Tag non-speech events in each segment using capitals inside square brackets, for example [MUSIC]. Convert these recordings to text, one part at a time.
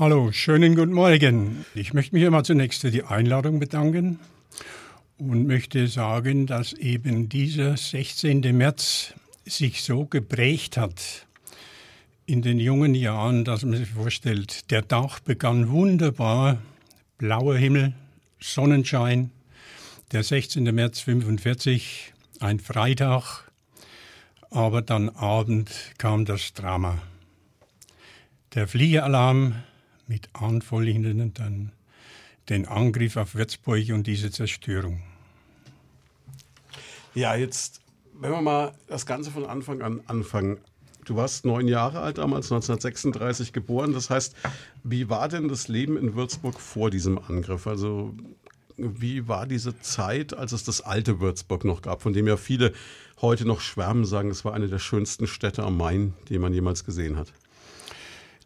Hallo, schönen guten Morgen. Ich möchte mich immer zunächst für die Einladung bedanken und möchte sagen, dass eben dieser 16. März sich so geprägt hat in den jungen Jahren, dass man sich vorstellt, der Tag begann wunderbar, blauer Himmel, Sonnenschein, der 16. März 45, ein Freitag, aber dann Abend kam das Drama. Der Fliegeralarm mit anfolgenden dann den Angriff auf Würzburg und diese Zerstörung. Ja, jetzt, wenn wir mal das Ganze von Anfang an anfangen. Du warst neun Jahre alt damals, 1936 geboren. Das heißt, wie war denn das Leben in Würzburg vor diesem Angriff? Also wie war diese Zeit, als es das alte Würzburg noch gab, von dem ja viele heute noch schwärmen, sagen, es war eine der schönsten Städte am Main, die man jemals gesehen hat?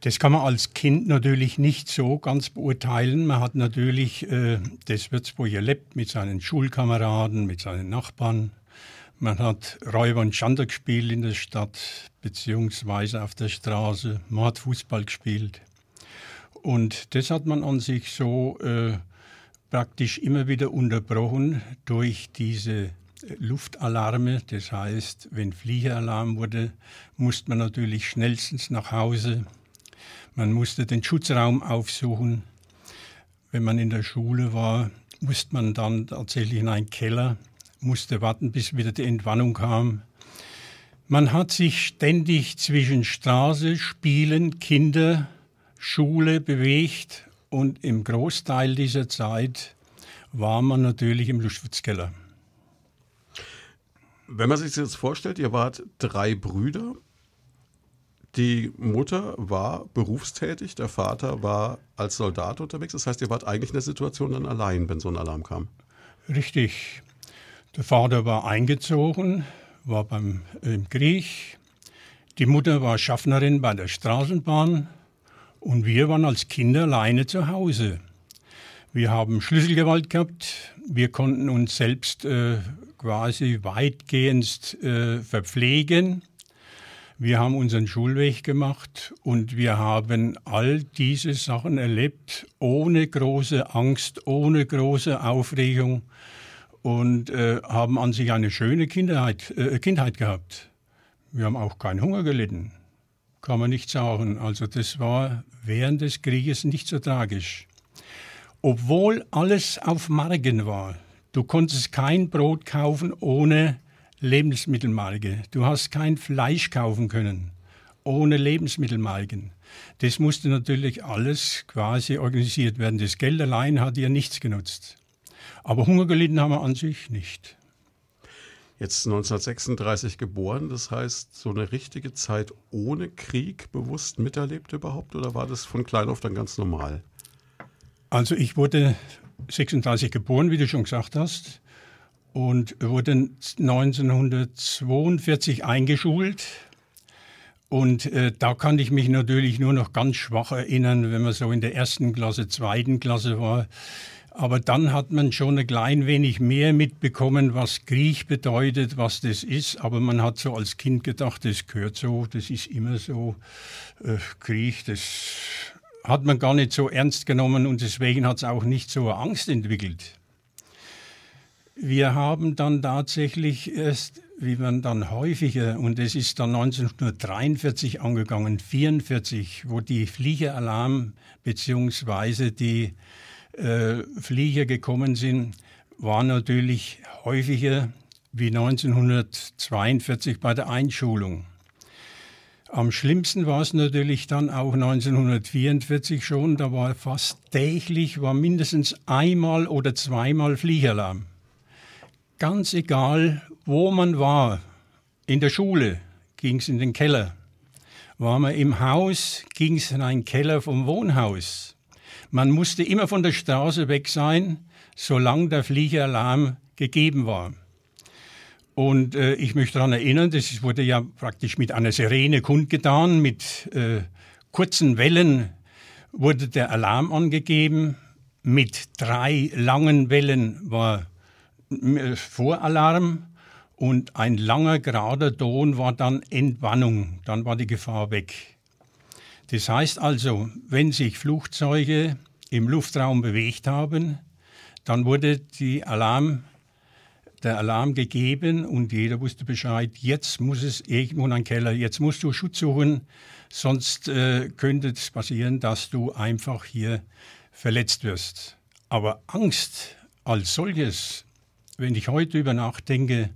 Das kann man als Kind natürlich nicht so ganz beurteilen. Man hat natürlich äh, das Würzburg erlebt mit seinen Schulkameraden, mit seinen Nachbarn. Man hat Räuber und Schander gespielt in der Stadt, beziehungsweise auf der Straße. Man hat Fußball gespielt. Und das hat man an sich so äh, praktisch immer wieder unterbrochen durch diese Luftalarme. Das heißt, wenn Fliegeralarm wurde, musste man natürlich schnellstens nach Hause man musste den Schutzraum aufsuchen. Wenn man in der Schule war, musste man dann tatsächlich in einen Keller, musste warten, bis wieder die Entwarnung kam. Man hat sich ständig zwischen Straße, Spielen, Kinder, Schule bewegt und im Großteil dieser Zeit war man natürlich im Luftschutzkeller. Wenn man sich das jetzt vorstellt, ihr wart drei Brüder die Mutter war berufstätig, der Vater war als Soldat unterwegs. Das heißt, ihr wart eigentlich in der Situation dann allein, wenn so ein Alarm kam. Richtig. Der Vater war eingezogen, war beim im Krieg. Die Mutter war Schaffnerin bei der Straßenbahn und wir waren als Kinder alleine zu Hause. Wir haben Schlüsselgewalt gehabt. Wir konnten uns selbst äh, quasi weitgehend äh, verpflegen. Wir haben unseren Schulweg gemacht und wir haben all diese Sachen erlebt, ohne große Angst, ohne große Aufregung und äh, haben an sich eine schöne Kindheit, äh, Kindheit gehabt. Wir haben auch keinen Hunger gelitten, kann man nicht sagen. Also das war während des Krieges nicht so tragisch. Obwohl alles auf Marken war. Du konntest kein Brot kaufen ohne Lebensmittelmarke. Du hast kein Fleisch kaufen können ohne Lebensmittelmarken. Das musste natürlich alles quasi organisiert werden. Das Geld allein hat ja nichts genutzt. Aber Hunger gelitten haben wir an sich nicht. Jetzt 1936 geboren, das heißt, so eine richtige Zeit ohne Krieg bewusst miterlebt überhaupt oder war das von klein auf dann ganz normal? Also ich wurde 36 geboren, wie du schon gesagt hast und wurde 1942 eingeschult. Und äh, da kann ich mich natürlich nur noch ganz schwach erinnern, wenn man so in der ersten Klasse, zweiten Klasse war. Aber dann hat man schon ein klein wenig mehr mitbekommen, was Krieg bedeutet, was das ist. Aber man hat so als Kind gedacht, das gehört so, das ist immer so. Äh, Krieg, das hat man gar nicht so ernst genommen und deswegen hat es auch nicht so Angst entwickelt. Wir haben dann tatsächlich erst, wie man dann häufiger, und es ist dann 1943 angegangen, 1944, wo die Fliegeralarm bzw. die äh, Flieger gekommen sind, war natürlich häufiger wie 1942 bei der Einschulung. Am schlimmsten war es natürlich dann auch 1944 schon, da war fast täglich, war mindestens einmal oder zweimal Fliegeralarm ganz egal, wo man war, in der Schule ging es in den Keller, war man im Haus, ging es in einen Keller vom Wohnhaus. Man musste immer von der Straße weg sein, solange der Fliegeralarm gegeben war. Und äh, ich möchte daran erinnern, das wurde ja praktisch mit einer Sirene kundgetan, mit äh, kurzen Wellen wurde der Alarm angegeben, mit drei langen Wellen war Voralarm und ein langer gerader Ton war dann Entwarnung. Dann war die Gefahr weg. Das heißt also, wenn sich Flugzeuge im Luftraum bewegt haben, dann wurde Alarm, der Alarm gegeben und jeder wusste Bescheid, jetzt muss es irgendwo in einen Keller, jetzt musst du Schutz suchen, sonst äh, könnte es passieren, dass du einfach hier verletzt wirst. Aber Angst als solches, wenn ich heute über nachdenke,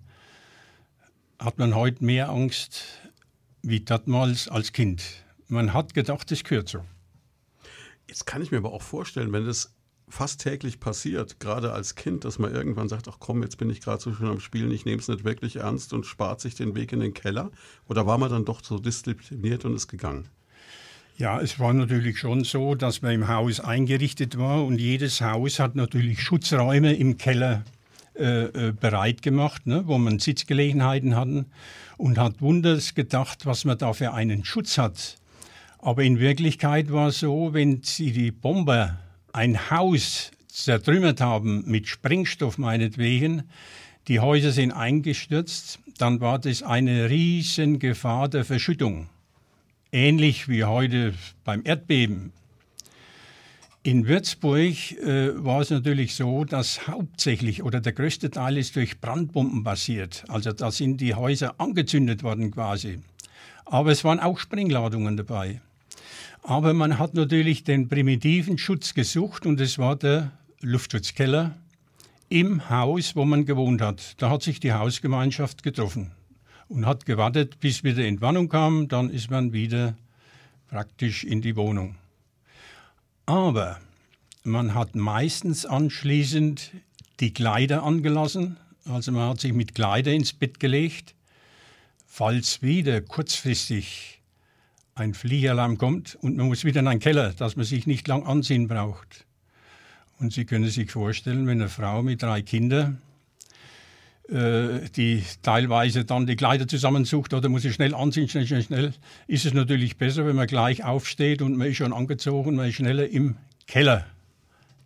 hat man heute mehr Angst wie damals als Kind. Man hat gedacht, es gehört so. Jetzt kann ich mir aber auch vorstellen, wenn es fast täglich passiert, gerade als Kind, dass man irgendwann sagt, ach komm, jetzt bin ich gerade so schön am Spielen, ich nehme es nicht wirklich ernst und spart sich den Weg in den Keller? Oder war man dann doch so diszipliniert und ist gegangen? Ja, es war natürlich schon so, dass man im Haus eingerichtet war und jedes Haus hat natürlich Schutzräume im Keller äh, äh bereit gemacht, ne, wo man Sitzgelegenheiten hatten und hat wunders gedacht, was man da für einen Schutz hat. Aber in Wirklichkeit war es so, wenn sie die Bomber ein Haus zertrümmert haben mit Sprengstoff meinetwegen, die Häuser sind eingestürzt, dann war das eine riesen Gefahr der Verschüttung. Ähnlich wie heute beim Erdbeben. In Würzburg äh, war es natürlich so, dass hauptsächlich oder der größte Teil ist durch Brandbomben passiert. Also da sind die Häuser angezündet worden quasi. Aber es waren auch Sprengladungen dabei. Aber man hat natürlich den primitiven Schutz gesucht und es war der Luftschutzkeller im Haus, wo man gewohnt hat. Da hat sich die Hausgemeinschaft getroffen und hat gewartet, bis wieder Entwarnung kam. Dann ist man wieder praktisch in die Wohnung. Aber man hat meistens anschließend die Kleider angelassen. Also man hat sich mit Kleider ins Bett gelegt. Falls wieder kurzfristig ein Fliegalarm kommt und man muss wieder in einen Keller, dass man sich nicht lang anziehen braucht. Und Sie können sich vorstellen, wenn eine Frau mit drei Kindern, die teilweise dann die Kleider zusammensucht oder muss sie schnell anziehen, schnell, schnell, schnell, ist es natürlich besser, wenn man gleich aufsteht und man ist schon angezogen, man ist schneller im Keller.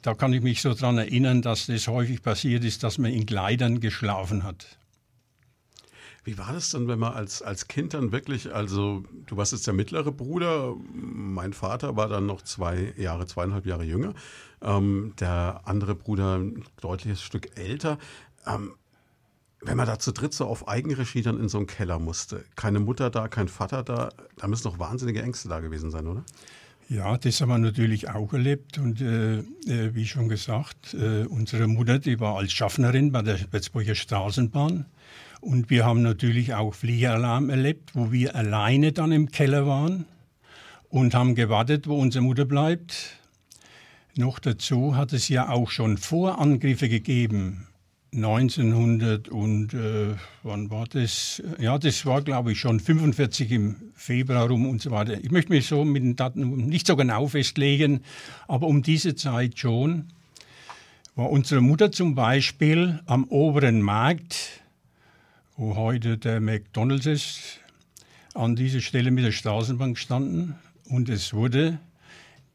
Da kann ich mich so daran erinnern, dass das häufig passiert ist, dass man in Kleidern geschlafen hat. Wie war das dann, wenn man als, als Kind dann wirklich, also du warst jetzt der mittlere Bruder, mein Vater war dann noch zwei Jahre, zweieinhalb Jahre jünger, ähm, der andere Bruder ein deutliches Stück älter. Ähm, wenn man da zu dritt so auf Eigenregie dann in so einen Keller musste, keine Mutter da, kein Vater da, da müssen doch wahnsinnige Ängste da gewesen sein, oder? Ja, das haben wir natürlich auch erlebt. Und äh, äh, wie schon gesagt, äh, unsere Mutter, die war als Schaffnerin bei der Würzburger Straßenbahn. Und wir haben natürlich auch Fliegeralarm erlebt, wo wir alleine dann im Keller waren und haben gewartet, wo unsere Mutter bleibt. Noch dazu hat es ja auch schon Vorangriffe gegeben. 1900 und äh, wann war das? Ja, das war glaube ich schon 45 im Februar rum und so weiter. Ich möchte mich so mit den Daten nicht so genau festlegen, aber um diese Zeit schon war unsere Mutter zum Beispiel am oberen Markt wo heute der McDonalds ist, an dieser Stelle mit der Straßenbahn gestanden und es wurde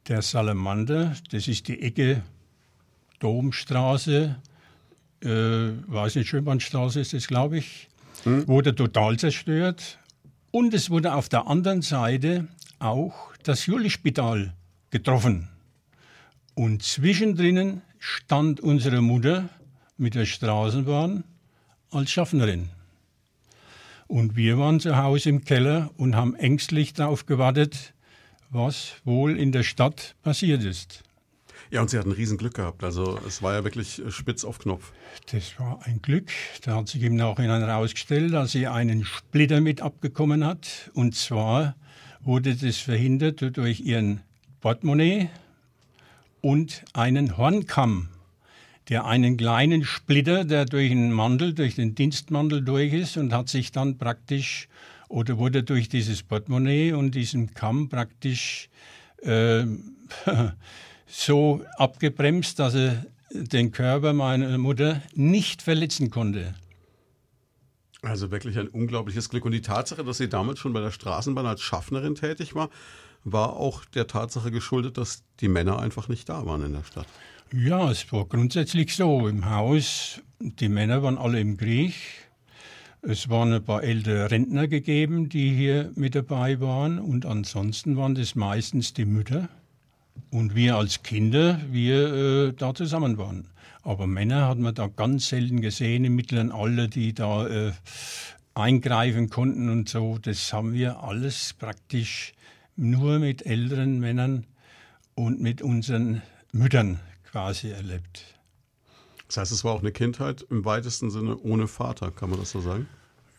der Salamander, das ist die Ecke Domstraße, äh, weiß nicht, Schönbahnstraße ist das, glaube ich, hm. wurde total zerstört. Und es wurde auf der anderen Seite auch das Julispital getroffen. Und zwischendrin stand unsere Mutter mit der Straßenbahn als Schaffnerin. Und wir waren zu Hause im Keller und haben ängstlich darauf gewartet, was wohl in der Stadt passiert ist. Ja, und sie hatten riesen Glück gehabt. Also es war ja wirklich spitz auf Knopf. Das war ein Glück. Da hat sich im Nachhinein herausgestellt, dass sie einen Splitter mit abbekommen hat. Und zwar wurde das verhindert durch ihren Portemonnaie und einen Hornkamm der einen kleinen Splitter, der durch den Mandel, durch den Dienstmantel durch ist und hat sich dann praktisch oder wurde durch dieses Portemonnaie und diesen Kamm praktisch äh, [LAUGHS] so abgebremst, dass er den Körper meiner Mutter nicht verletzen konnte. Also wirklich ein unglaubliches Glück. Und die Tatsache, dass sie damals schon bei der Straßenbahn als Schaffnerin tätig war, war auch der Tatsache geschuldet, dass die Männer einfach nicht da waren in der Stadt. Ja, es war grundsätzlich so. Im Haus, die Männer waren alle im Krieg. Es waren ein paar ältere Rentner gegeben, die hier mit dabei waren und ansonsten waren das meistens die Mütter und wir als Kinder, wir äh, da zusammen waren. Aber Männer hat man da ganz selten gesehen im mittleren Alter, die da äh, eingreifen konnten und so. Das haben wir alles praktisch nur mit älteren Männern und mit unseren Müttern quasi erlebt. Das heißt, es war auch eine Kindheit im weitesten Sinne ohne Vater, kann man das so sagen?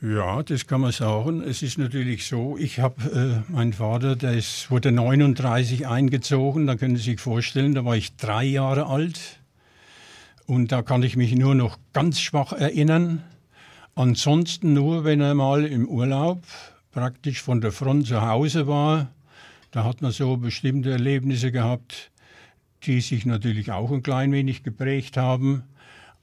Ja, das kann man sagen. Es ist natürlich so, ich habe, äh, mein Vater, der ist, wurde 39 eingezogen, da können Sie sich vorstellen, da war ich drei Jahre alt. Und da kann ich mich nur noch ganz schwach erinnern. Ansonsten nur, wenn er mal im Urlaub praktisch von der Front zu Hause war, da hat man so bestimmte Erlebnisse gehabt, die sich natürlich auch ein klein wenig geprägt haben.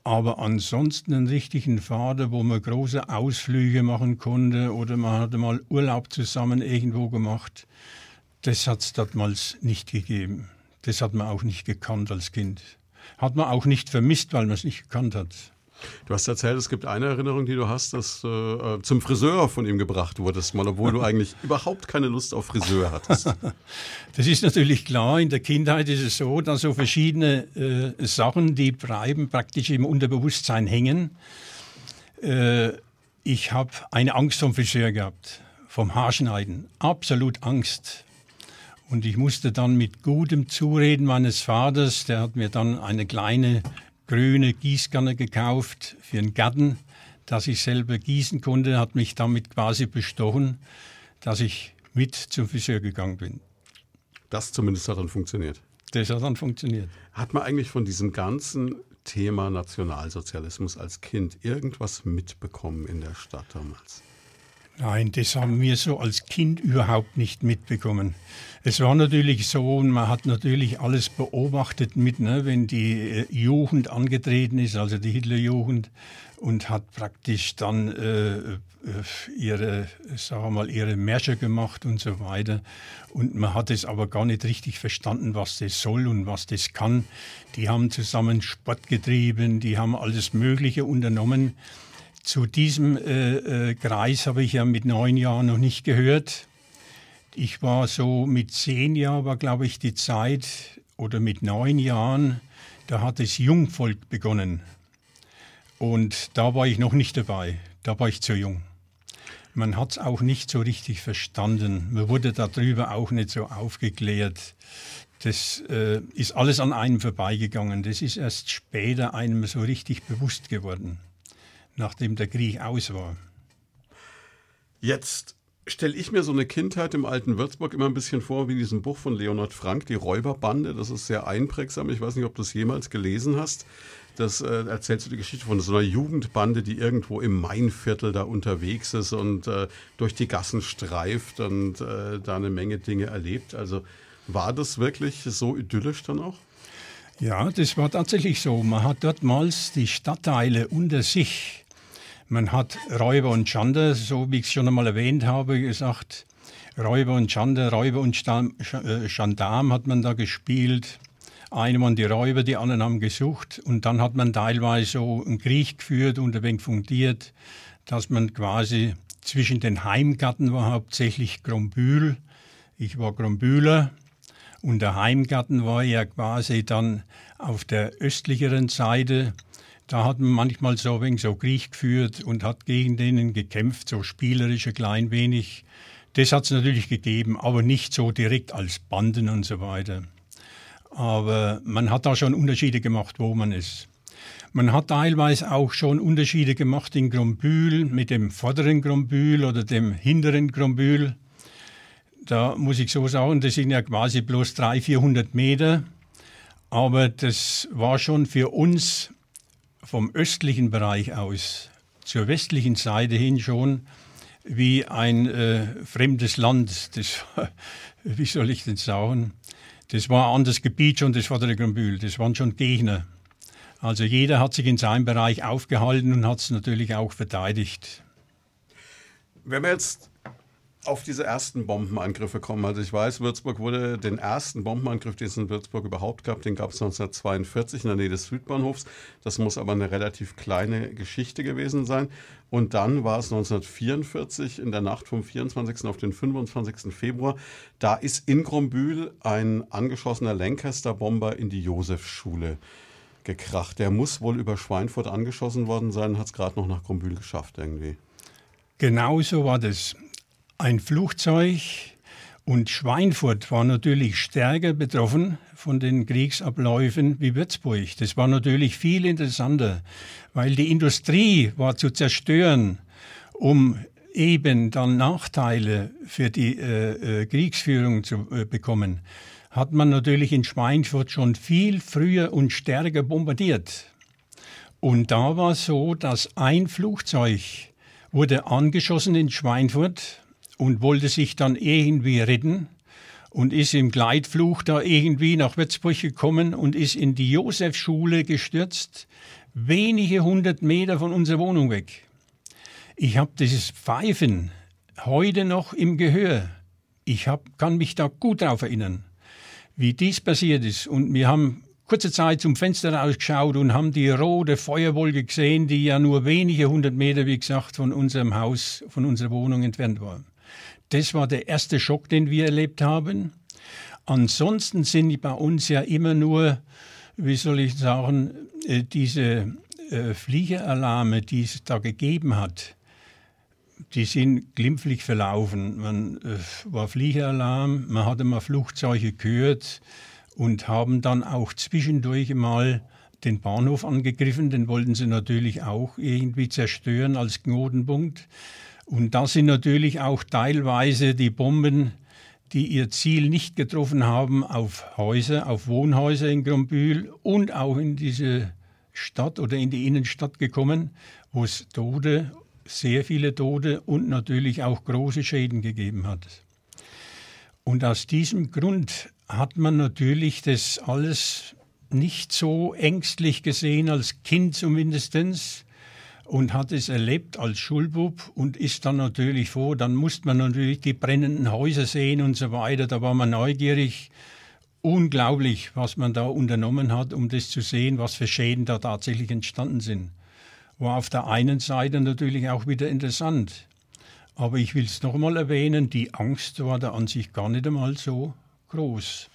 Aber ansonsten einen richtigen Vater, wo man große Ausflüge machen konnte oder man hatte mal Urlaub zusammen irgendwo gemacht, das hat es damals nicht gegeben. Das hat man auch nicht gekannt als Kind. Hat man auch nicht vermisst, weil man es nicht gekannt hat. Du hast erzählt, es gibt eine Erinnerung, die du hast, dass du äh, zum Friseur von ihm gebracht wurdest, mal obwohl du [LAUGHS] eigentlich überhaupt keine Lust auf Friseur hattest. [LAUGHS] Das ist natürlich klar. In der Kindheit ist es so, dass so verschiedene äh, Sachen, die bleiben, praktisch im Unterbewusstsein hängen. Äh, ich habe eine Angst vom Friseur gehabt, vom Haarschneiden. Absolut Angst. Und ich musste dann mit gutem Zureden meines Vaters, der hat mir dann eine kleine grüne Gießkanne gekauft für einen Garten, dass ich selber gießen konnte, hat mich damit quasi bestochen, dass ich mit zum Friseur gegangen bin. Das zumindest hat dann funktioniert. Das hat dann funktioniert. Hat man eigentlich von diesem ganzen Thema Nationalsozialismus als Kind irgendwas mitbekommen in der Stadt damals? Nein, das haben wir so als Kind überhaupt nicht mitbekommen. Es war natürlich so, und man hat natürlich alles beobachtet mit, ne, wenn die äh, Jugend angetreten ist, also die Hitlerjugend, und hat praktisch dann äh, äh, ihre, sagen mal, ihre Märsche gemacht und so weiter. Und man hat es aber gar nicht richtig verstanden, was das soll und was das kann. Die haben zusammen Sport getrieben, die haben alles Mögliche unternommen. Zu diesem äh, äh, Kreis habe ich ja mit neun Jahren noch nicht gehört. Ich war so mit zehn Jahren, war glaube ich die Zeit, oder mit neun Jahren, da hat das Jungvolk begonnen. Und da war ich noch nicht dabei, da war ich zu jung. Man hat es auch nicht so richtig verstanden. Man wurde darüber auch nicht so aufgeklärt. Das äh, ist alles an einem vorbeigegangen. Das ist erst später einem so richtig bewusst geworden nachdem der Krieg aus war. Jetzt stelle ich mir so eine Kindheit im alten Würzburg immer ein bisschen vor wie in diesem Buch von Leonhard Frank, Die Räuberbande. Das ist sehr einprägsam. Ich weiß nicht, ob du es jemals gelesen hast. Das äh, erzählst du die Geschichte von so einer Jugendbande, die irgendwo im Mainviertel da unterwegs ist und äh, durch die Gassen streift und äh, da eine Menge Dinge erlebt. Also war das wirklich so idyllisch dann auch? Ja, das war tatsächlich so. Man hat dortmals die Stadtteile unter sich man hat Räuber und Schande, so wie ich es schon einmal erwähnt habe, gesagt. Räuber und Schande, Räuber und äh, Gendarm hat man da gespielt. Eine waren die Räuber, die anderen haben gesucht. Und dann hat man teilweise so einen Krieg geführt und ein wenig fundiert, dass man quasi zwischen den Heimgarten war hauptsächlich Grombühl. Ich war Grombühler. Und der Heimgarten war ja quasi dann auf der östlicheren Seite da hat man manchmal so wenig so Krieg geführt und hat gegen denen gekämpft, so spielerisch ein klein wenig. Das hat es natürlich gegeben, aber nicht so direkt als Banden und so weiter. Aber man hat da schon Unterschiede gemacht, wo man ist. Man hat teilweise auch schon Unterschiede gemacht in Grombühl mit dem vorderen Grombühl oder dem hinteren Grombühl. Da muss ich so sagen, das sind ja quasi bloß 300, 400 Meter. Aber das war schon für uns vom östlichen Bereich aus zur westlichen Seite hin schon wie ein äh, fremdes Land. Das, [LAUGHS] wie soll ich denn sagen? Das war ein anderes Gebiet schon, das Vordere Grambühl. Das waren schon Gegner. Also jeder hat sich in seinem Bereich aufgehalten und hat es natürlich auch verteidigt. Wenn wir jetzt auf diese ersten Bombenangriffe kommen. Also ich weiß, Würzburg wurde den ersten Bombenangriff, den es in Würzburg überhaupt gab, den gab es 1942 in der Nähe des Südbahnhofs. Das muss aber eine relativ kleine Geschichte gewesen sein. Und dann war es 1944 in der Nacht vom 24. auf den 25. Februar. Da ist in Grombühl ein angeschossener Lancaster-Bomber in die Josefschule gekracht. Der muss wohl über Schweinfurt angeschossen worden sein, hat es gerade noch nach Grombühl geschafft irgendwie. Genau so war das ein Flugzeug und Schweinfurt war natürlich stärker betroffen von den Kriegsabläufen wie Würzburg. Das war natürlich viel interessanter, weil die Industrie war zu zerstören, um eben dann Nachteile für die äh, äh, Kriegsführung zu äh, bekommen, hat man natürlich in Schweinfurt schon viel früher und stärker bombardiert. Und da war es so, dass ein Flugzeug wurde angeschossen in Schweinfurt und wollte sich dann irgendwie retten und ist im Gleitflug da irgendwie nach Würzburg gekommen und ist in die Josefschule gestürzt, wenige hundert Meter von unserer Wohnung weg. Ich habe dieses Pfeifen heute noch im Gehör. Ich hab, kann mich da gut darauf erinnern, wie dies passiert ist. Und wir haben kurze Zeit zum Fenster rausgeschaut und haben die rote Feuerwolke gesehen, die ja nur wenige hundert Meter, wie gesagt, von unserem Haus, von unserer Wohnung entfernt war. Das war der erste Schock, den wir erlebt haben. Ansonsten sind bei uns ja immer nur, wie soll ich sagen, äh, diese äh, Fliegeralarme, die es da gegeben hat, die sind glimpflich verlaufen. Man äh, war Fliegeralarm, man hatte mal Flugzeuge gehört und haben dann auch zwischendurch mal den Bahnhof angegriffen. Den wollten sie natürlich auch irgendwie zerstören als Knotenpunkt. Und da sind natürlich auch teilweise die Bomben, die ihr Ziel nicht getroffen haben, auf Häuser, auf Wohnhäuser in Grombühl und auch in diese Stadt oder in die Innenstadt gekommen, wo es Tote, sehr viele Tote und natürlich auch große Schäden gegeben hat. Und aus diesem Grund hat man natürlich das alles nicht so ängstlich gesehen, als Kind zumindestens und hat es erlebt als Schulbub und ist dann natürlich froh. Dann musste man natürlich die brennenden Häuser sehen und so weiter. Da war man neugierig. Unglaublich, was man da unternommen hat, um das zu sehen, was für Schäden da tatsächlich entstanden sind. War auf der einen Seite natürlich auch wieder interessant. Aber ich will es nochmal erwähnen, die Angst war da an sich gar nicht einmal so groß.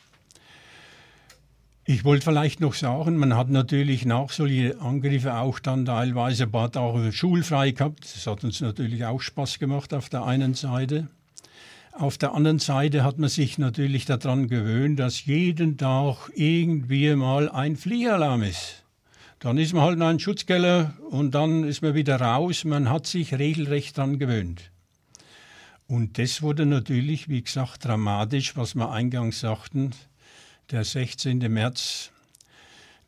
Ich wollte vielleicht noch sagen, man hat natürlich nach solchen Angriffen auch dann teilweise ein paar Tage schulfrei gehabt. Das hat uns natürlich auch Spaß gemacht auf der einen Seite. Auf der anderen Seite hat man sich natürlich daran gewöhnt, dass jeden Tag irgendwie mal ein Flieheralarm ist. Dann ist man halt in einen Schutzkeller und dann ist man wieder raus. Man hat sich regelrecht daran gewöhnt. Und das wurde natürlich, wie gesagt, dramatisch, was wir eingangs sagten der 16. März,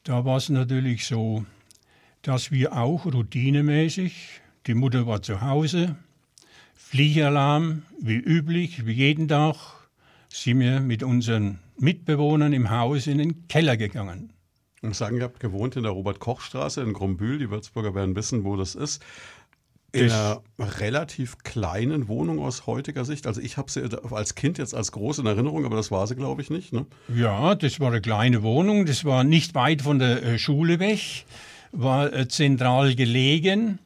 da war es natürlich so, dass wir auch routinemäßig, die Mutter war zu Hause, Fliegalarm, wie üblich, wie jeden Tag, sind wir mit unseren Mitbewohnern im Haus in den Keller gegangen. Und sagen, ihr habt gewohnt in der Robert-Koch-Straße in Grombühl. Die Würzburger werden wissen, wo das ist. In einer relativ kleinen Wohnung aus heutiger Sicht. Also ich habe sie als Kind jetzt als groß in Erinnerung, aber das war sie, glaube ich, nicht. Ne? Ja, das war eine kleine Wohnung. Das war nicht weit von der äh, Schule weg, war äh, zentral gelegen.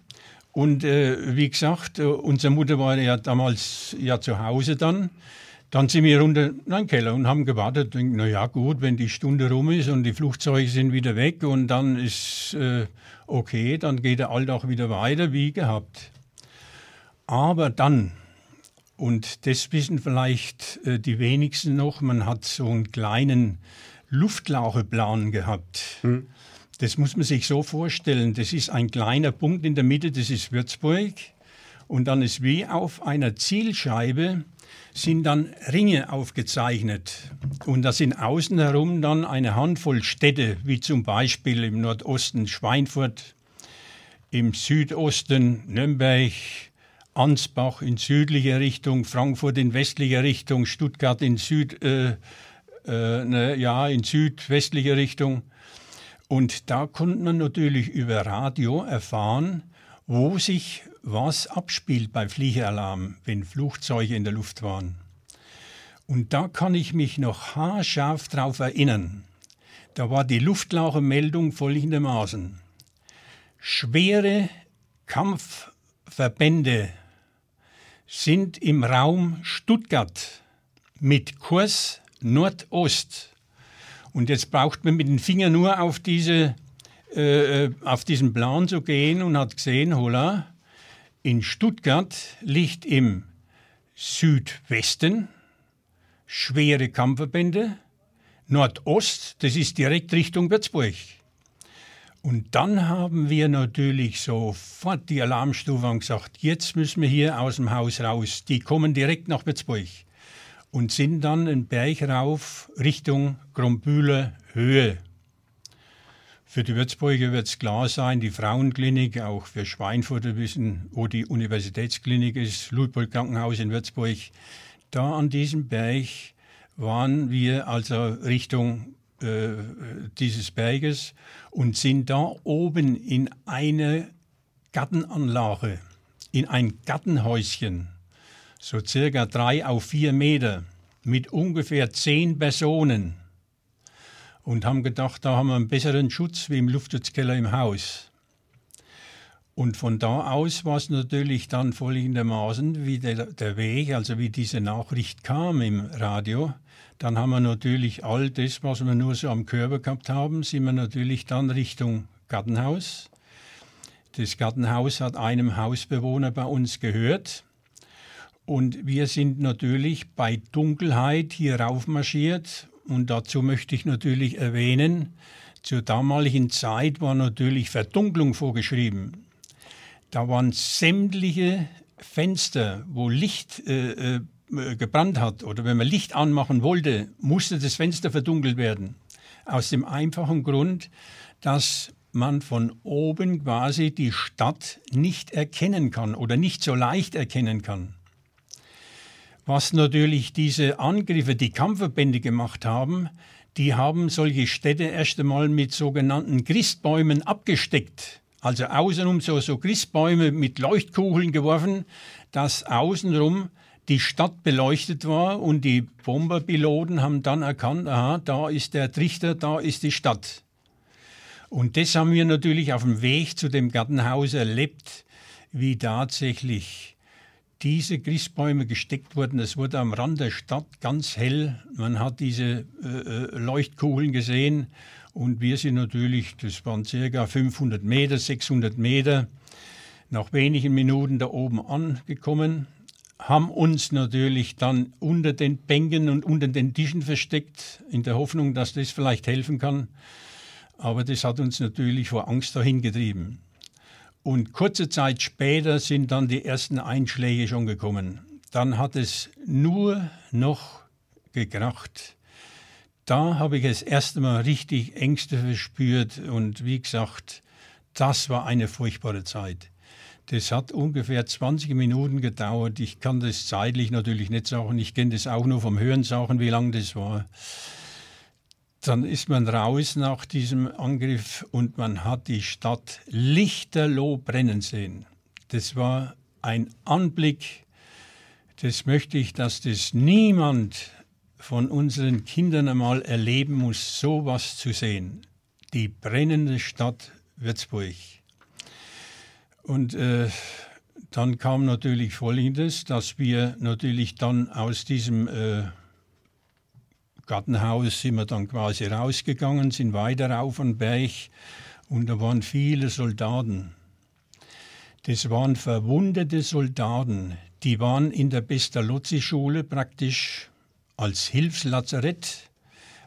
Und äh, wie gesagt, äh, unsere Mutter war ja damals ja zu Hause dann. Dann sind wir runter in den Keller und haben gewartet. Denken, na ja, gut, wenn die Stunde rum ist und die Flugzeuge sind wieder weg und dann ist äh, okay, dann geht der Alltag wieder weiter wie gehabt. Aber dann, und das wissen vielleicht äh, die wenigsten noch, man hat so einen kleinen Luftlaucheplan gehabt. Hm. Das muss man sich so vorstellen. Das ist ein kleiner Punkt in der Mitte, das ist Würzburg. Und dann ist wie auf einer Zielscheibe sind dann Ringe aufgezeichnet. Und da sind außen herum dann eine Handvoll Städte, wie zum Beispiel im Nordosten Schweinfurt, im Südosten Nürnberg, Ansbach in südlicher Richtung, Frankfurt in westlicher Richtung, Stuttgart in, Süd, äh, äh, ne, ja, in südwestlicher Richtung. Und da konnte man natürlich über Radio erfahren, wo sich was abspielt bei Fliegealarm, wenn Flugzeuge in der Luft waren. Und da kann ich mich noch haarscharf darauf erinnern. Da war die Luftlauchermeldung folgendermaßen. Schwere Kampfverbände sind im Raum Stuttgart mit Kurs Nordost. Und jetzt braucht man mit dem Finger nur auf, diese, äh, auf diesen Plan zu gehen und hat gesehen, hola, in Stuttgart liegt im Südwesten schwere Kampfverbände, Nordost, das ist direkt Richtung Würzburg. Und dann haben wir natürlich sofort die Alarmstufe und gesagt, jetzt müssen wir hier aus dem Haus raus. Die kommen direkt nach Würzburg und sind dann einen Berg rauf Richtung Grombühler Höhe. Für die Würzburger wird es klar sein, die Frauenklinik, auch für Schweinfurter wissen, wo die Universitätsklinik ist, Ludwig Krankenhaus in Würzburg. Da an diesem Berg waren wir also Richtung äh, dieses Berges und sind da oben in eine Gartenanlage, in ein Gartenhäuschen, so circa drei auf vier Meter, mit ungefähr zehn Personen und haben gedacht, da haben wir einen besseren Schutz wie im Luftschutzkeller im Haus. Und von da aus war es natürlich dann folgendermaßen, wie der, der Weg, also wie diese Nachricht kam im Radio, dann haben wir natürlich all das, was wir nur so am Körper gehabt haben, sind wir natürlich dann Richtung Gartenhaus. Das Gartenhaus hat einem Hausbewohner bei uns gehört. Und wir sind natürlich bei Dunkelheit hier raufmarschiert. Und dazu möchte ich natürlich erwähnen, zur damaligen Zeit war natürlich Verdunklung vorgeschrieben. Da waren sämtliche Fenster, wo Licht äh, äh, gebrannt hat oder wenn man Licht anmachen wollte, musste das Fenster verdunkelt werden. Aus dem einfachen Grund, dass man von oben quasi die Stadt nicht erkennen kann oder nicht so leicht erkennen kann. Was natürlich diese Angriffe, die Kampfverbände gemacht haben, die haben solche Städte erst einmal mit sogenannten Christbäumen abgesteckt. Also außenrum so, so Christbäume mit Leuchtkugeln geworfen, dass außenrum die Stadt beleuchtet war und die Bomberpiloten haben dann erkannt, aha, da ist der Trichter, da ist die Stadt. Und das haben wir natürlich auf dem Weg zu dem Gartenhaus erlebt, wie tatsächlich diese Christbäume gesteckt wurden. Es wurde am Rand der Stadt ganz hell. Man hat diese äh, äh Leuchtkugeln gesehen und wir sind natürlich, das waren circa 500 Meter, 600 Meter, nach wenigen Minuten da oben angekommen, haben uns natürlich dann unter den Bänken und unter den Tischen versteckt, in der Hoffnung, dass das vielleicht helfen kann. Aber das hat uns natürlich vor Angst dahin getrieben. Und kurze Zeit später sind dann die ersten Einschläge schon gekommen. Dann hat es nur noch gekracht. Da habe ich das erste Mal richtig Ängste verspürt und wie gesagt, das war eine furchtbare Zeit. Das hat ungefähr 20 Minuten gedauert. Ich kann das zeitlich natürlich nicht sagen. Ich kenne das auch nur vom Hören sagen, wie lange das war dann ist man raus nach diesem Angriff und man hat die Stadt lichterloh brennen sehen. Das war ein Anblick, das möchte ich, dass das niemand von unseren Kindern einmal erleben muss, sowas zu sehen. Die brennende Stadt Würzburg. Und äh, dann kam natürlich Folgendes, dass wir natürlich dann aus diesem äh, Gartenhaus sind wir dann quasi rausgegangen, sind weiter auf den Berg und da waren viele Soldaten. Das waren verwundete Soldaten, die waren in der Pestalozzi-Schule praktisch als Hilfslazarett,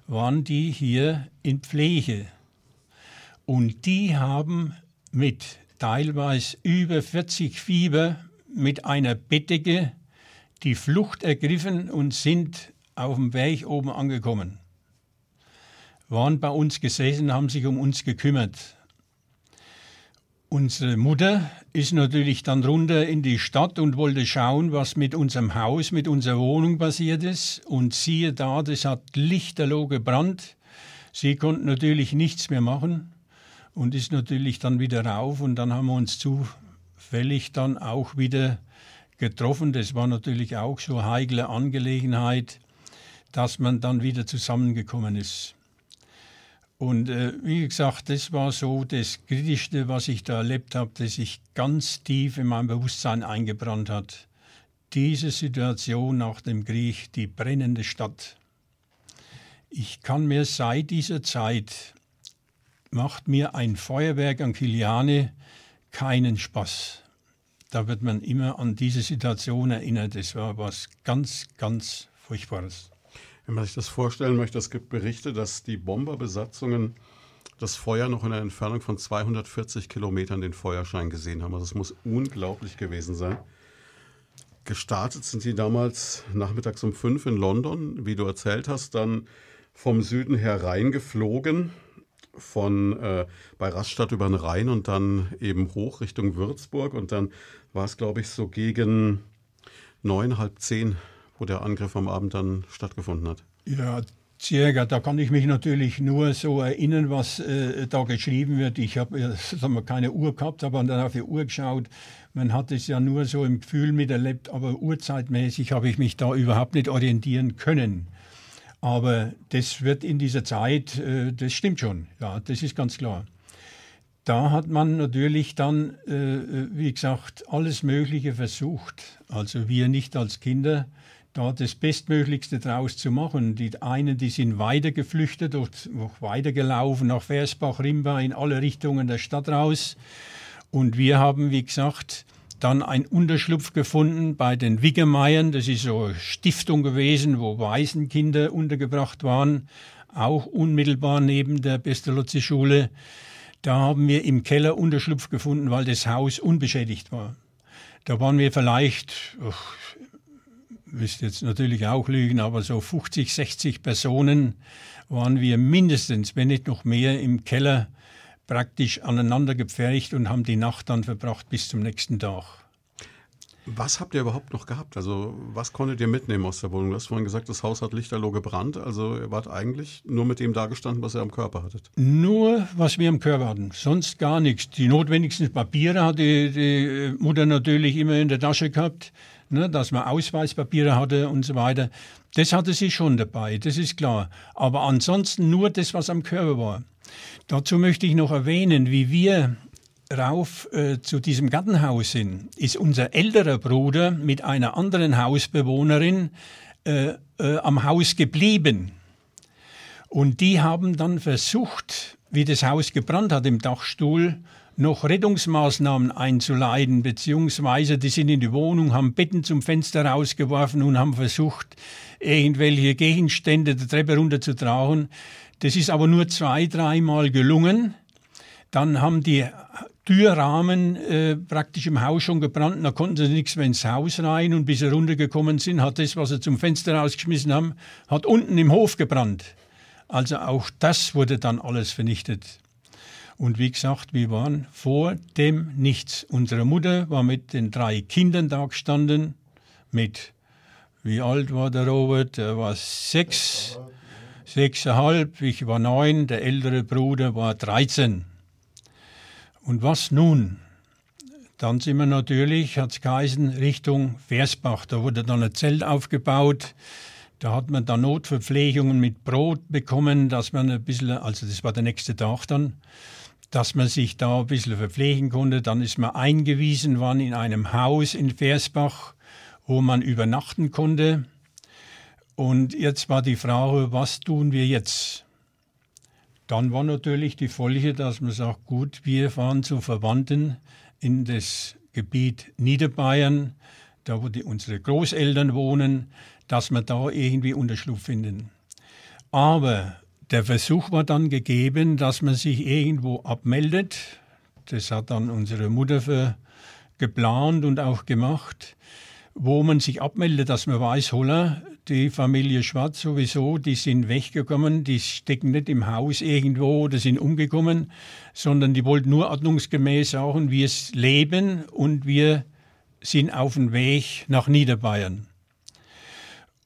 waren die hier in Pflege. Und die haben mit teilweise über 40 Fieber mit einer Bettdecke die Flucht ergriffen und sind auf dem Weg oben angekommen. Waren bei uns gesessen, haben sich um uns gekümmert. Unsere Mutter ist natürlich dann runter in die Stadt und wollte schauen, was mit unserem Haus, mit unserer Wohnung passiert ist. Und siehe da, das hat lichterloh gebrannt. Sie konnte natürlich nichts mehr machen und ist natürlich dann wieder rauf und dann haben wir uns zu fällig dann auch wieder getroffen. Das war natürlich auch so eine heikle Angelegenheit, dass man dann wieder zusammengekommen ist. Und äh, wie gesagt, das war so das Kritischste, was ich da erlebt habe, das sich ganz tief in mein Bewusstsein eingebrannt hat. Diese Situation nach dem Krieg, die brennende Stadt. Ich kann mir seit dieser Zeit, macht mir ein Feuerwerk an Kiliane keinen Spaß. Da wird man immer an diese Situation erinnert. Es war was ganz, ganz Furchtbares. Wenn man sich das vorstellen möchte, es gibt Berichte, dass die Bomberbesatzungen das Feuer noch in einer Entfernung von 240 Kilometern den Feuerschein gesehen haben. Also es muss unglaublich gewesen sein. Gestartet sind sie damals nachmittags um fünf in London, wie du erzählt hast, dann vom Süden her reingeflogen, von äh, bei Rastatt über den Rhein und dann eben hoch Richtung Würzburg und dann war es, glaube ich, so gegen neun, halb zehn wo der Angriff am Abend dann stattgefunden hat? Ja, circa. Da kann ich mich natürlich nur so erinnern, was äh, da geschrieben wird. Ich habe äh, keine Uhr gehabt, aber dann auf die Uhr geschaut. Man hat es ja nur so im Gefühl miterlebt, aber urzeitmäßig habe ich mich da überhaupt nicht orientieren können. Aber das wird in dieser Zeit, äh, das stimmt schon, ja, das ist ganz klar. Da hat man natürlich dann, äh, äh wie gesagt, alles Mögliche versucht. Also wir nicht als Kinder, da das Bestmöglichste draus zu machen. Die einen, die sind weiter geflüchtet und weitergelaufen nach Versbach, Rimba, in alle Richtungen der Stadt raus. Und wir haben, wie gesagt, dann einen Unterschlupf gefunden bei den Wiggemeiern. Das ist so eine Stiftung gewesen, wo Waisenkinder untergebracht waren, auch unmittelbar neben der Pestalozzi-Schule. Da haben wir im Keller Unterschlupf gefunden, weil das Haus unbeschädigt war. Da waren wir vielleicht, müsste jetzt natürlich auch lügen, aber so 50, 60 Personen waren wir mindestens, wenn nicht noch mehr, im Keller praktisch aneinander gepfercht und haben die Nacht dann verbracht bis zum nächsten Tag. Was habt ihr überhaupt noch gehabt? Also was konntet ihr mitnehmen aus der Wohnung? Du hast vorhin gesagt, das Haus hat lichterloh gebrannt. Also ihr wart eigentlich nur mit dem dagestanden, was ihr am Körper hattet? Nur, was wir am Körper hatten. Sonst gar nichts. Die notwendigsten Papiere hat die, die Mutter natürlich immer in der Tasche gehabt ne, dass man Ausweispapiere hatte und so weiter. Das hatte sie schon dabei, das ist klar. Aber ansonsten nur das, was am Körper war. Dazu möchte ich noch erwähnen, wie wir rauf äh, zu diesem Gartenhaus sind, ist unser älterer Bruder mit einer anderen Hausbewohnerin äh, äh, am Haus geblieben. Und die haben dann versucht, wie das Haus gebrannt hat im Dachstuhl, noch Rettungsmaßnahmen einzuleiten, beziehungsweise die sind in die Wohnung, haben Betten zum Fenster rausgeworfen und haben versucht, irgendwelche Gegenstände der Treppe runterzutragen. Das ist aber nur zwei, dreimal gelungen. Dann haben die Türrahmen äh, praktisch im Haus schon gebrannt. Da konnten sie nichts mehr ins Haus rein. Und bis sie runtergekommen sind, hat das, was sie zum Fenster rausgeschmissen haben, hat unten im Hof gebrannt. Also auch das wurde dann alles vernichtet. Und wie gesagt, wir waren vor dem Nichts. Unsere Mutter war mit den drei Kindern da gestanden. Mit, wie alt war der Robert? Er war sechs, sechseinhalb, ich war neun, der ältere Bruder war dreizehn. Und was nun? Dann sind wir natürlich, hat es geheißen, Richtung Versbach. Da wurde dann ein Zelt aufgebaut. Da hat man dann Notverpflegungen mit Brot bekommen, dass man ein bisschen, also das war der nächste Tag dann, dass man sich da ein bisschen verpflegen konnte. Dann ist man eingewiesen worden in einem Haus in Versbach, wo man übernachten konnte. Und jetzt war die Frage, was tun wir jetzt? Dann war natürlich die Folge, dass man sagt, gut, wir fahren zu Verwandten in das Gebiet Niederbayern, da wo die, unsere Großeltern wohnen, dass wir da irgendwie Unterschlupf finden. Aber der Versuch war dann gegeben, dass man sich irgendwo abmeldet. Das hat dann unsere Mutter geplant und auch gemacht, wo man sich abmeldet, dass man weiß, holla, die Familie Schwarz sowieso, die sind weggekommen, die stecken nicht im Haus irgendwo oder sind umgekommen, sondern die wollten nur ordnungsgemäß sagen, wir leben und wir sind auf dem Weg nach Niederbayern.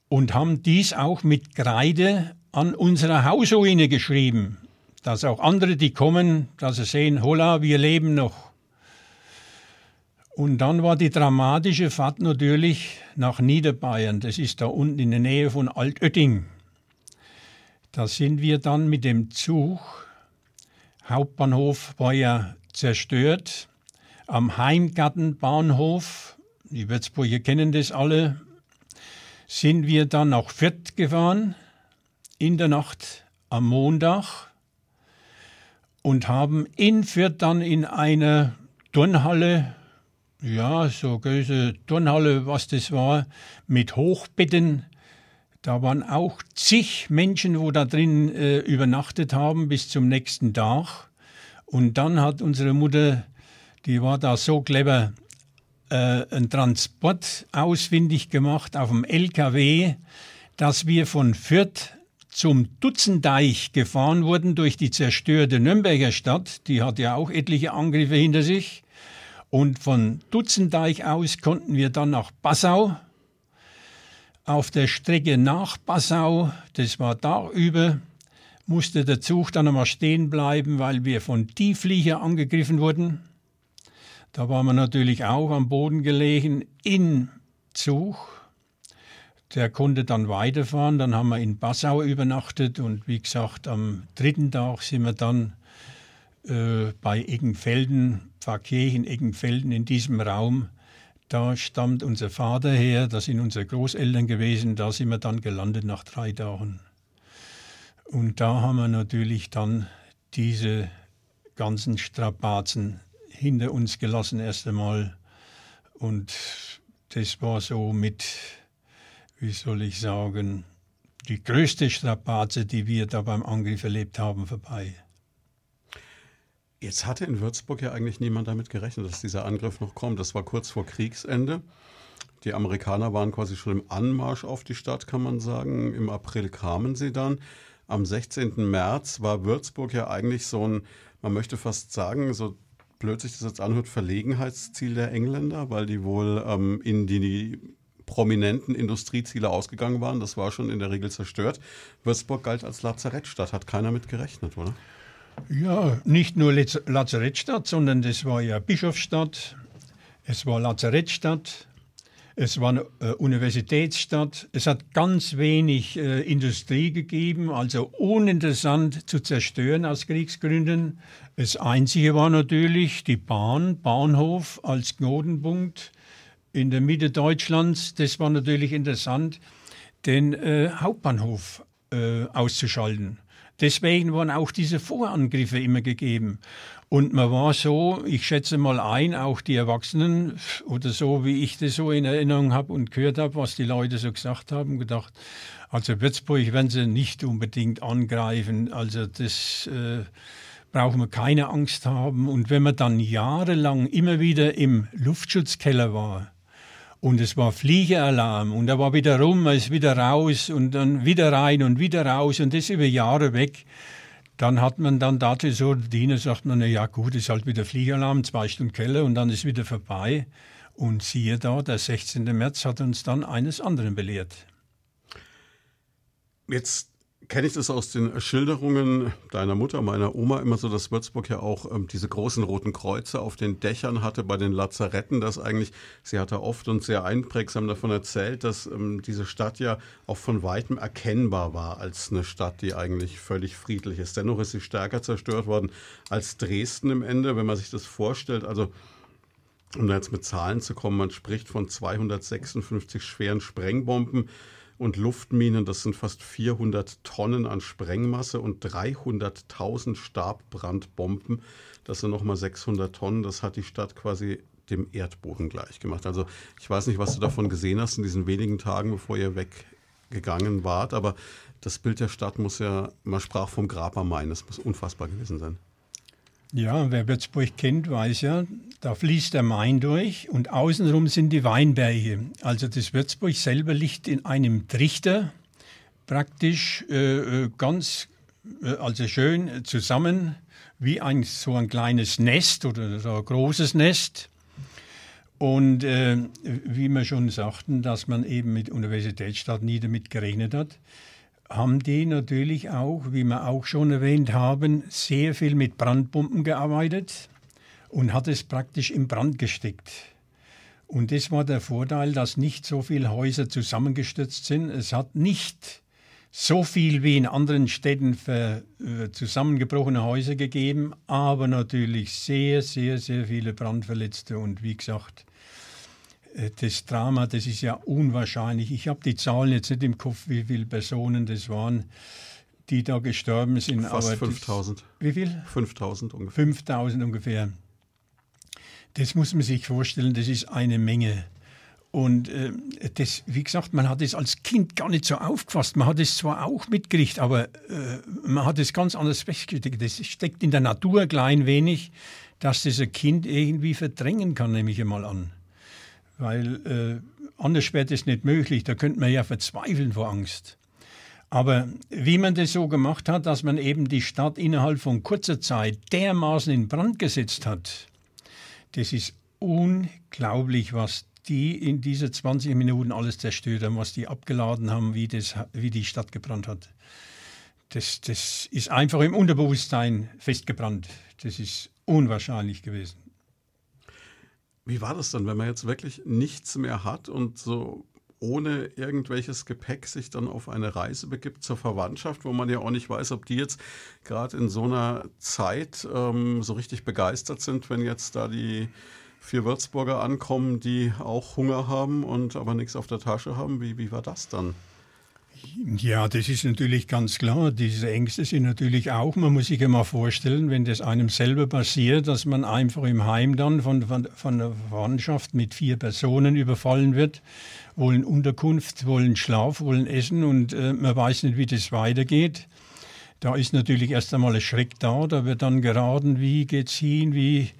Und haben dies auch mit Kreide an unserer Hausruine geschrieben, dass auch andere, die kommen, dass sie sehen, holla, wir leben noch. Und dann war die dramatische Fahrt natürlich nach Niederbayern. Das ist da unten in der Nähe von Altötting. Da sind wir dann mit dem Zug. Hauptbahnhof war ja zerstört. Am Heimgartenbahnhof, die Würzburger kennen das alle, sind wir dann nach Fürth gefahren in der Nacht am Montag und haben in Fürth dann in einer Turnhalle, ja, so große Turnhalle, was das war, mit Hochbetten. Da waren auch zig Menschen, wo da drin äh, übernachtet haben bis zum nächsten Tag. Und dann hat unsere Mutter, die war da so clever, äh, einen Transport ausfindig gemacht auf dem LKW, dass wir von Fürth zum Dutzendeich gefahren wurden durch die zerstörte Nürnberger Stadt. Die hat ja auch etliche Angriffe hinter sich. Und von Dutzendeich aus konnten wir dann nach Passau. Auf der Strecke nach Passau, das war da über, musste der Zug dann einmal stehen bleiben, weil wir von Tiefflieger angegriffen wurden. Da waren wir natürlich auch am Boden gelegen im Zug. Der konnte dann weiterfahren. Dann haben wir in Passau übernachtet und wie gesagt, am dritten Tag sind wir dann äh, bei Eggenfelden, Pfarrkirchen Eggenfelden in diesem Raum. Da stammt unser Vater her, das sind unsere Großeltern gewesen. Da sind wir dann gelandet nach drei Tagen. Und da haben wir natürlich dann diese ganzen Strapazen hinter uns gelassen erst einmal. Und das war so mit, wie soll ich sagen, die größte Strapaze, die wir da beim Angriff erlebt haben, vorbei. Jetzt hatte in Würzburg ja eigentlich niemand damit gerechnet, dass dieser Angriff noch kommt. Das war kurz vor Kriegsende. Die Amerikaner waren quasi schon im Anmarsch auf die Stadt, kann man sagen. Im April kamen sie dann. Am 16. März war Würzburg ja eigentlich so ein, man möchte fast sagen, so blöd sich das jetzt anhört, Verlegenheitsziel der Engländer, weil die wohl ähm, in die prominenten Industrieziele ausgegangen waren. Das war schon in der Regel zerstört. Würzburg galt als Lazarettstadt, hat keiner mit gerechnet, oder? Ja, nicht nur Lazarettstadt, sondern das war ja Bischofsstadt, es war Lazarettstadt, es war eine äh, Universitätsstadt. Es hat ganz wenig äh, Industrie gegeben, also uninteressant zu zerstören aus Kriegsgründen. Das Einzige war natürlich die Bahn, Bahnhof als Knotenpunkt in der Mitte Deutschlands. Das war natürlich interessant, den äh, Hauptbahnhof äh, auszuschalten. Deswegen waren auch diese Vorangriffe immer gegeben. Und man war so, ich schätze mal ein, auch die Erwachsenen oder so, wie ich das so in Erinnerung habe und gehört habe, was die Leute so gesagt haben, gedacht, also Würzburg werden sie nicht unbedingt angreifen. Also das äh, brauchen wir keine Angst haben. Und wenn man dann jahrelang immer wieder im Luftschutzkeller war, und es war Fliegeralarm und er war wieder rum, er ist wieder raus und dann wieder rein und wieder raus und das über Jahre weg. Dann hat man dann dazu so, Diener sagt man, na ja gut, ist halt wieder Fliegeralarm, zwei Stunden Keller und dann ist wieder vorbei. Und siehe da, der 16. März hat uns dann eines anderen belehrt. Jetzt kenne ich das aus den Schilderungen deiner Mutter, meiner Oma immer so, dass Würzburg ja auch ähm, diese großen roten Kreuze auf den Dächern hatte bei den Lazaretten, dass eigentlich, sie hatte oft und sehr einprägsam davon erzählt, dass ähm, diese Stadt ja auch von weitem erkennbar war als eine Stadt, die eigentlich völlig friedlich ist. Dennoch ist sie stärker zerstört worden als Dresden im Ende, wenn man sich das vorstellt. Also um da jetzt mit Zahlen zu kommen, man spricht von 256 schweren Sprengbomben, und Luftminen, das sind fast 400 Tonnen an Sprengmasse und 300.000 Stabbrandbomben. Das sind nochmal 600 Tonnen. Das hat die Stadt quasi dem Erdboden gleichgemacht. Also ich weiß nicht, was du davon gesehen hast in diesen wenigen Tagen, bevor ihr weggegangen wart, aber das Bild der Stadt muss ja, man sprach vom Grab am Main, das muss unfassbar gewesen sein. Ja, wer Würzburg kennt, weiß ja, da fließt der Main durch und außenrum sind die Weinberge. Also das Würzburg selber liegt in einem Trichter, praktisch äh, äh ganz, äh, also schön zusammen, wie ein, so ein kleines Nest oder so ein großes Nest. Und äh, wie wir schon sagten, dass man eben mit Universitätsstadt nie damit gerechnet hat, haben die natürlich auch, wie wir auch schon erwähnt haben, sehr viel mit Brandbomben gearbeitet und hat es praktisch in Brand gesteckt. Und das war der Vorteil, dass nicht so viele Häuser zusammengestürzt sind. Es hat nicht so viel wie in anderen Städten für, äh, zusammengebrochene Häuser gegeben, aber natürlich sehr, sehr, sehr viele Brandverletzte. Und wie gesagt, das Drama, das ist ja unwahrscheinlich. Ich habe die Zahlen jetzt nicht im Kopf, wie viele Personen das waren, die da gestorben sind. Fast 5000. Wie viel? 5000 ungefähr. 5000 ungefähr. Das muss man sich vorstellen, das ist eine Menge. Und äh, das, wie gesagt, man hat es als Kind gar nicht so aufgefasst. Man hat es zwar auch mitgekriegt, aber äh, man hat es ganz anders festgestellt. Das steckt in der Natur klein wenig, dass das ein Kind irgendwie verdrängen kann, nehme ich einmal an. Weil äh, anders wäre das nicht möglich. Da könnte man ja verzweifeln vor Angst. Aber wie man das so gemacht hat, dass man eben die Stadt innerhalb von kurzer Zeit dermaßen in Brand gesetzt hat, das ist unglaublich, was die in diese 20 Minuten alles zerstört haben, was die abgeladen haben, wie, das, wie die Stadt gebrannt hat. Das, das ist einfach im Unterbewusstsein festgebrannt. Das ist unwahrscheinlich gewesen. Wie war das dann, wenn man jetzt wirklich nichts mehr hat und so ohne irgendwelches Gepäck sich dann auf eine Reise begibt zur Verwandtschaft, wo man ja auch nicht weiß, ob die jetzt gerade in so einer Zeit ähm, so richtig begeistert sind, wenn jetzt da die vier Würzburger ankommen, die auch Hunger haben und aber nichts auf der Tasche haben. Wie, wie war das dann? Ja, das ist natürlich ganz klar. Diese Ängste sind natürlich auch, man muss sich ja mal vorstellen, wenn das einem selber passiert, dass man einfach im Heim dann von, von, von der Verwandtschaft mit vier Personen überfallen wird, wollen Unterkunft, wollen Schlaf, wollen Essen und äh, man weiß nicht, wie das weitergeht. Da ist natürlich erst einmal ein Schreck da, da wird dann geraten, wie geht's hin, wie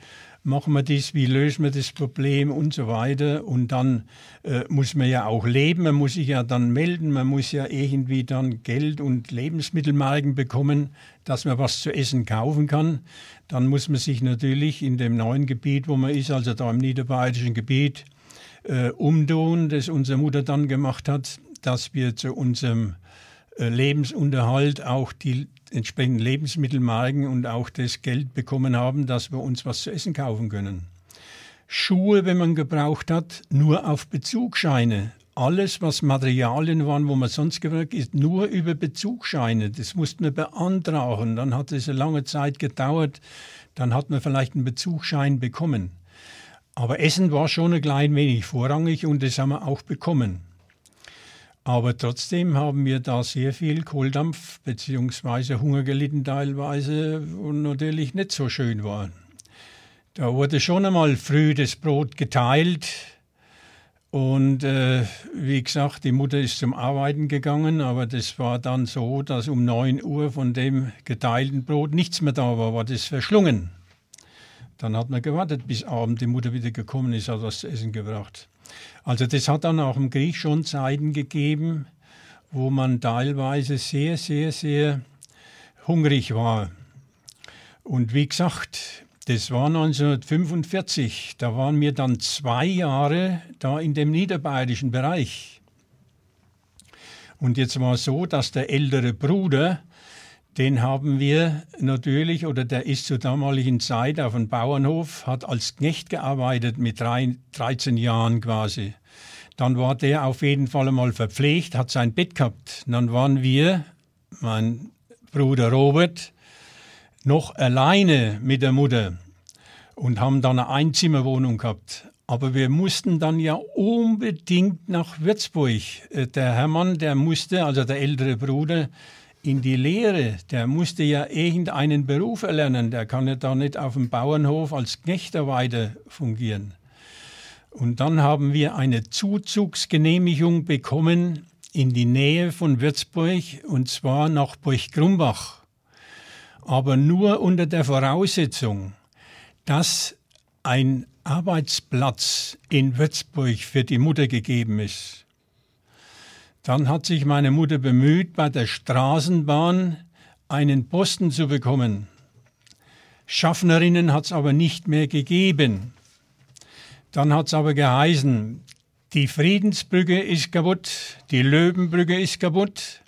machen wir das, wie lösen wir das Problem und so weiter. Und dann äh, muss man ja auch leben, man muss sich ja dann melden, man muss ja irgendwie dann Geld und Lebensmittelmarken bekommen, dass man was zu essen kaufen kann. Dann muss man sich natürlich in dem neuen Gebiet, wo man ist, also da im niederbayerischen Gebiet, äh, umtun, das unsere Mutter dann gemacht hat, dass wir zu unserem Lebensunterhalt auch die entsprechenden Lebensmittelmarken und auch das Geld bekommen haben, dass wir uns was zu essen kaufen können. Schuhe, wenn man gebraucht hat, nur auf Bezugsscheine. Alles, was Materialien waren, wo man sonst gebraucht ist, nur über Bezugsscheine. Das musste man beantragen. Dann hat es eine lange Zeit gedauert. Dann hat man vielleicht einen Bezugsschein bekommen. Aber Essen war schon ein klein wenig vorrangig und das haben wir auch bekommen. Aber trotzdem haben wir da sehr viel Kohldampf bzw. Hunger gelitten teilweise und natürlich nicht so schön war. Da wurde schon einmal früh das Brot geteilt und äh, wie gesagt, die Mutter ist zum Arbeiten gegangen, aber das war dann so, dass um 9 Uhr von dem geteilten Brot nichts mehr da war, war das verschlungen. Dann hat man gewartet, bis Abend die Mutter wieder gekommen ist, hat was zu essen gebracht. Also das hat dann auch im Krieg schon Zeiten gegeben, wo man teilweise sehr, sehr, sehr hungrig war. Und wie gesagt, das war 1945, da waren wir dann zwei Jahre da in dem niederbayerischen Bereich. Und jetzt war es so, dass der ältere Bruder den haben wir natürlich, oder der ist zur damaligen Zeit auf dem Bauernhof, hat als Knecht gearbeitet mit drei, 13 Jahren quasi. Dann war der auf jeden Fall einmal verpflegt, hat sein Bett gehabt. dann waren wir, mein Bruder Robert, noch alleine mit der Mutter und haben dann eine Einzimmerwohnung gehabt. Aber wir mussten dann ja unbedingt nach Würzburg. Äh, der Hermann, der musste, also der ältere Bruder, in die Lehre, der musste ja irgendeinen Beruf erlernen, der kann ja da nicht auf dem Bauernhof als Knechter weiter fungieren. Und dann haben wir eine Zuzugsgenehmigung bekommen in die Nähe von Würzburg und zwar nach Burg-Grumbach. Aber nur unter der Voraussetzung, dass ein Arbeitsplatz in Würzburg für die Mutter gegeben ist. Dann hat sich meine Mutter bemüht, bei der Straßenbahn einen Posten zu bekommen. Schaffnerinnen hat es aber nicht mehr gegeben. Dann hat es aber geheißen, die Friedensbrücke ist kaputt, die Löwenbrücke ist kaputt,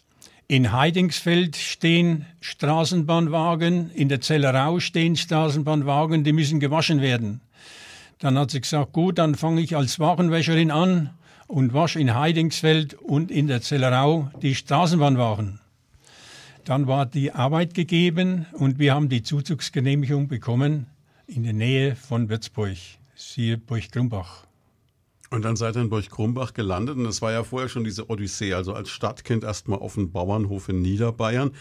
in Heidingsfeld stehen Straßenbahnwagen, in der Zellerau stehen Straßenbahnwagen, die müssen gewaschen werden. Dann hat sie gesagt, gut, dann fange ich als Warenwäscherin an und wasche in Heidingsfeld und in der Zellerau die Straßenbahnwagen. Dann war die Arbeit gegeben und wir haben die Zuzugsgenehmigung bekommen in der Nähe von Würzburg, siehe Burg-Grumbach. Und dann seid ihr in Burg-Krumbach gelandet und das war ja vorher schon diese Odyssee, also als Stadtkind erstmal auf dem Bauernhof in Niederbayern.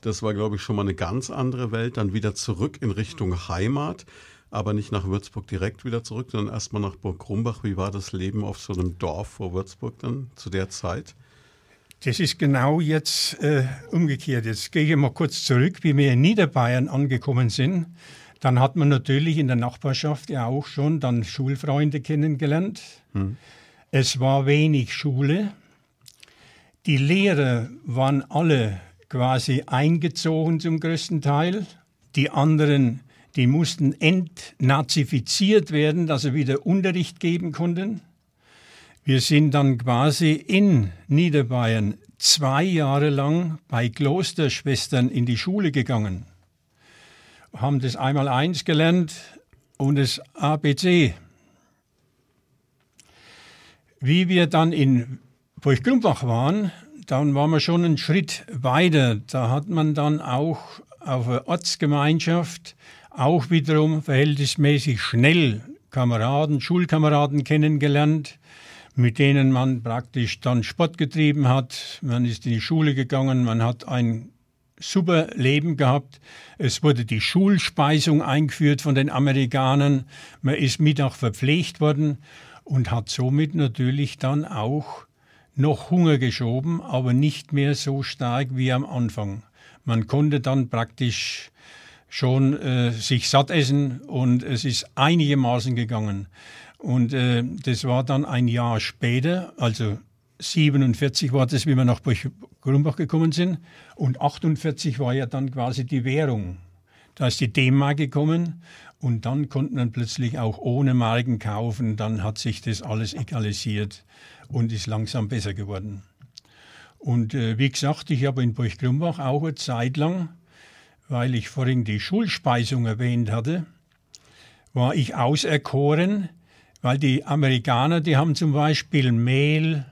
Das war, glaube ich, schon mal eine ganz andere Welt. Dann wieder zurück in Richtung Heimat, aber nicht nach Würzburg direkt wieder zurück, sondern erstmal nach Burg Krumbach. Wie war das Leben auf so einem Dorf vor Würzburg dann zu der Zeit? Das ist genau jetzt äh, umgekehrt. Jetzt gehe ich mal kurz zurück, wie wir in Niederbayern angekommen sind. Dann hat man natürlich in der Nachbarschaft ja auch schon dann Schulfreunde kennengelernt. Hm. Es war wenig Schule. Die Lehrer waren alle quasi eingezogen zum größten Teil. Die anderen, die mussten entnazifiziert werden, dass sie wieder Unterricht geben konnten. Wir sind dann quasi in Niederbayern zwei Jahre lang bei Klosterschwestern in die Schule gegangen haben das einmal eins gelernt und das ABC. Wie wir dann in Burg-Grumbach waren, dann waren wir schon einen Schritt weiter. Da hat man dann auch auf der Ortsgemeinschaft auch wiederum verhältnismäßig schnell Kameraden, Schulkameraden kennengelernt, mit denen man praktisch dann Sport getrieben hat. Man ist in die Schule gegangen, man hat ein super Leben gehabt. Es wurde die Schulspeisung eingeführt von den Amerikanern. Man ist Mittag verpflegt worden und hat somit natürlich dann auch noch Hunger geschoben, aber nicht mehr so stark wie am Anfang. Man konnte dann praktisch schon äh, sich satt essen und es ist einigermaßen gegangen. Und äh, das war dann ein Jahr später, also 47 war das, wie wir nach Grumbach gekommen sind. Und 48 war ja dann quasi die Währung. Da ist die D-Mark gekommen und dann konnte man plötzlich auch ohne Marken kaufen. Dann hat sich das alles egalisiert und ist langsam besser geworden. Und äh, wie gesagt, ich habe in Burg Grumbach auch eine Zeit lang, weil ich vorhin die Schulspeisung erwähnt hatte, war ich auserkoren, weil die Amerikaner, die haben zum Beispiel Mehl,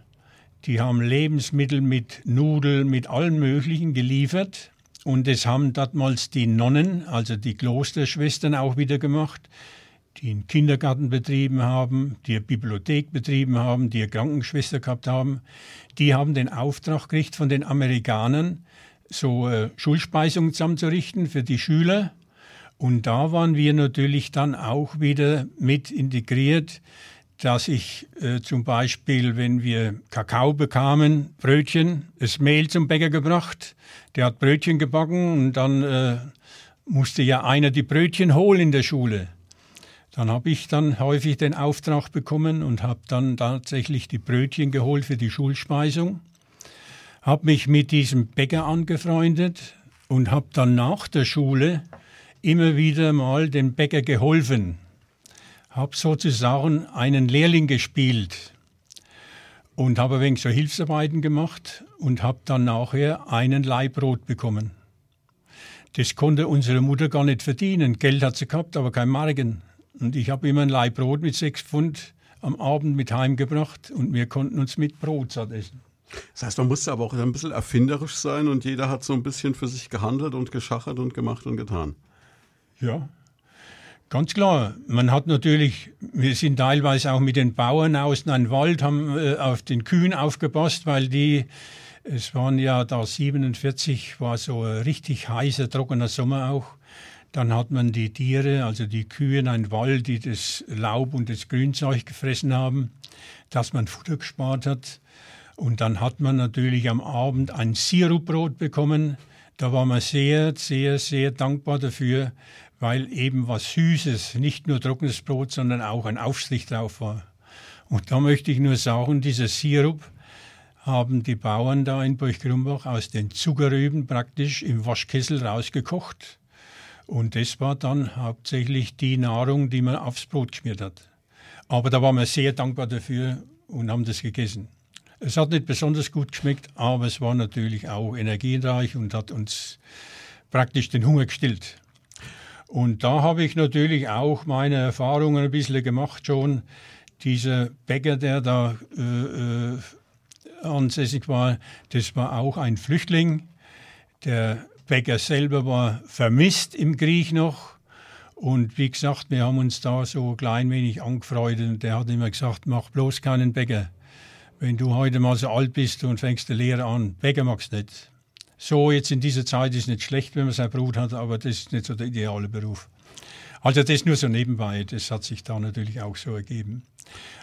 die haben Lebensmittel mit Nudeln, mit allem Möglichen geliefert. Und das haben damals die Nonnen, also die Klosterschwestern auch wieder gemacht, die einen Kindergarten betrieben haben, die eine Bibliothek betrieben haben, die eine Krankenschwester gehabt haben. Die haben den Auftrag gekriegt von den Amerikanern, so äh, Schulspeisungen zusammenzurichten für die Schüler. Und da waren wir natürlich dann auch wieder mit integriert dass ich äh, zum Beispiel, wenn wir Kakao bekamen, Brötchen, das Mehl zum Bäcker gebracht, der hat Brötchen gebacken und dann äh, musste ja einer die Brötchen holen in der Schule. Dann habe ich dann häufig den Auftrag bekommen und habe dann tatsächlich die Brötchen geholt für die Schulspeisung, habe mich mit diesem Bäcker angefreundet und habe dann nach der Schule immer wieder mal dem Bäcker geholfen habe sozusagen einen Lehrling gespielt und habe ein wenig so Hilfsarbeiten gemacht und habe dann nachher einen Leihbrot bekommen. Das konnte unsere Mutter gar nicht verdienen. Geld hat sie gehabt, aber kein Marken. Und ich habe immer ein Leihbrot mit sechs Pfund am Abend mit heimgebracht und wir konnten uns mit Brot satt essen. Das heißt, man musste aber auch ein bisschen erfinderisch sein und jeder hat so ein bisschen für sich gehandelt und geschachert und gemacht und getan. Ja, Ganz klar. Man hat natürlich, wir sind teilweise auch mit den Bauern aus einem Wald, haben äh, auf den Kühen aufgepasst, weil die, es waren ja da 47, war so ein richtig heißer, trockener Sommer auch. Dann hat man die Tiere, also die Kühe in einen Wald, die das Laub und das Grünzeug gefressen haben, dass man Futter gespart hat. Und dann hat man natürlich am Abend ein Sirupbrot bekommen. Da war man sehr, sehr, sehr dankbar dafür, weil eben was Süßes, nicht nur trockenes Brot, sondern auch ein Aufstrich drauf war. Und da möchte ich nur sagen, dieser Sirup haben die Bauern da in Burg-Grumbach aus den Zuckerrüben praktisch im Waschkessel rausgekocht. Und das war dann hauptsächlich die Nahrung, die man aufs Brot geschmiert hat. Aber da waren wir sehr dankbar dafür und haben das gegessen. Es hat nicht besonders gut geschmeckt, aber es war natürlich auch energiereich und hat uns praktisch den Hunger gestillt. Und da habe ich natürlich auch meine Erfahrungen ein bisschen gemacht schon. Dieser Bäcker, der da äh, äh, ansässig war, das war auch ein Flüchtling. Der Bäcker selber war vermisst im Krieg noch. Und wie gesagt, wir haben uns da so ein klein wenig angefreundet. Und der hat immer gesagt, mach bloß keinen Bäcker. Wenn du heute mal so alt bist und fängst die Lehre an, Bäcker magst nicht. So, jetzt in dieser Zeit ist es nicht schlecht, wenn man sein Brot hat, aber das ist nicht so der ideale Beruf. Also das nur so nebenbei, das hat sich da natürlich auch so ergeben.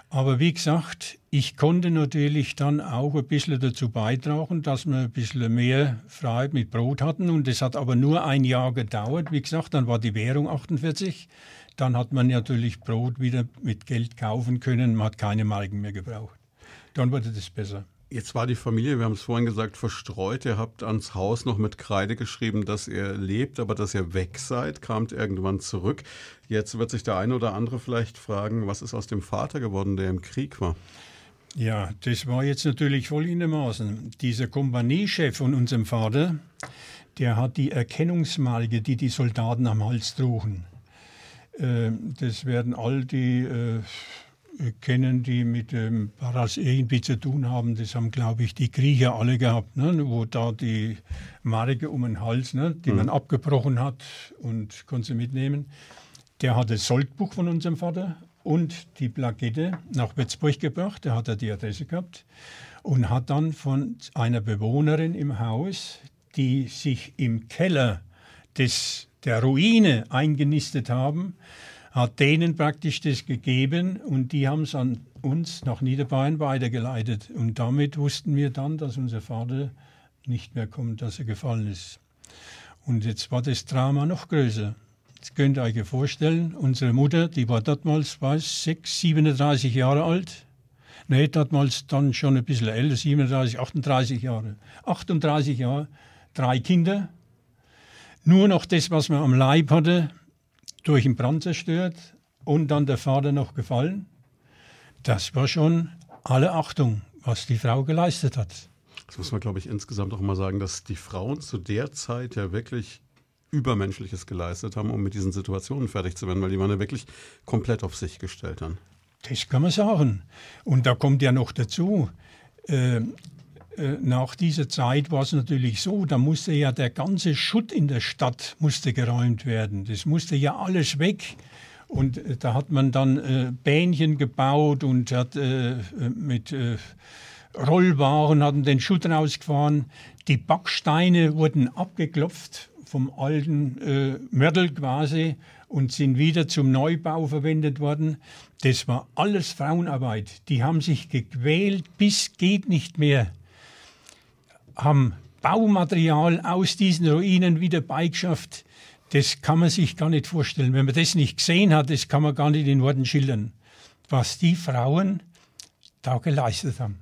Aber wie gesagt, ich konnte natürlich dann auch ein bisschen dazu beitragen, dass wir ein bisschen mehr Freiheit mit Brot hatten. Und das hat aber nur ein Jahr gedauert. Wie gesagt, dann war die Währung 48. Dann hat man natürlich Brot wieder mit Geld kaufen können. Man hat keine Marken mehr gebraucht. Dann wurde das besser. Jetzt war die Familie, wir haben es vorhin gesagt, verstreut. Ihr habt ans Haus noch mit Kreide geschrieben, dass ihr lebt, aber dass ihr weg seid, kamt irgendwann zurück. Jetzt wird sich der eine oder andere vielleicht fragen, was ist aus dem Vater geworden, der im Krieg war? Ja, das war jetzt natürlich folgendermaßen. Dieser Kompaniechef von unserem Vater, der hat die Erkennungsmarke, die die Soldaten am Hals trugen. Äh, das werden all die äh, kennen, die mit dem Paras irgendwie zu tun haben. Das haben, glaube ich, die Griecher alle gehabt, ne? wo da die Marke um den Hals, ne? die mhm. man abgebrochen hat und konnte sie mitnehmen. Der hat das Soldbuch von unserem Vater und die Plakette nach Würzburg gebracht. Der hat da die Adresse gehabt und hat dann von einer Bewohnerin im Haus, die sich im Keller des, der Ruine eingenistet haben, hat denen praktisch das gegeben und die haben es an uns nach Niederbayern weitergeleitet. Und damit wussten wir dann, dass unser Vater nicht mehr kommt, dass er gefallen ist. Und jetzt war das Drama noch größer. Jetzt könnt ihr euch vorstellen, unsere Mutter, die war damals, weiß, 6, 37 Jahre alt. Nee, damals dann schon ein bisschen älter, 37, 38 Jahre. 38 Jahre, drei Kinder. Nur noch das, was man am Leib hatte, durch den Brand zerstört und dann der Vater noch gefallen. Das war schon alle Achtung, was die Frau geleistet hat. Das muss man, glaube ich, insgesamt auch mal sagen, dass die Frauen zu der Zeit ja wirklich Übermenschliches geleistet haben, um mit diesen Situationen fertig zu werden, weil die waren ja wirklich komplett auf sich gestellt dann. Das kann man sagen. Und da kommt ja noch dazu, äh, nach dieser Zeit war es natürlich so, da musste ja der ganze Schutt in der Stadt musste geräumt werden. Das musste ja alles weg. Und äh, da hat man dann äh, Bähnchen gebaut und hat äh, mit äh, Rollwaren hatten den Schutt rausgefahren. Die Backsteine wurden abgeklopft vom alten äh, Mörtel quasi und sind wieder zum Neubau verwendet worden. Das war alles Frauenarbeit. Die haben sich gequält bis geht nicht mehr haben Baumaterial aus diesen Ruinen wieder beigeschafft. Das kann man sich gar nicht vorstellen. Wenn man das nicht gesehen hat, das kann man gar nicht in Worten schildern, was die Frauen da geleistet haben.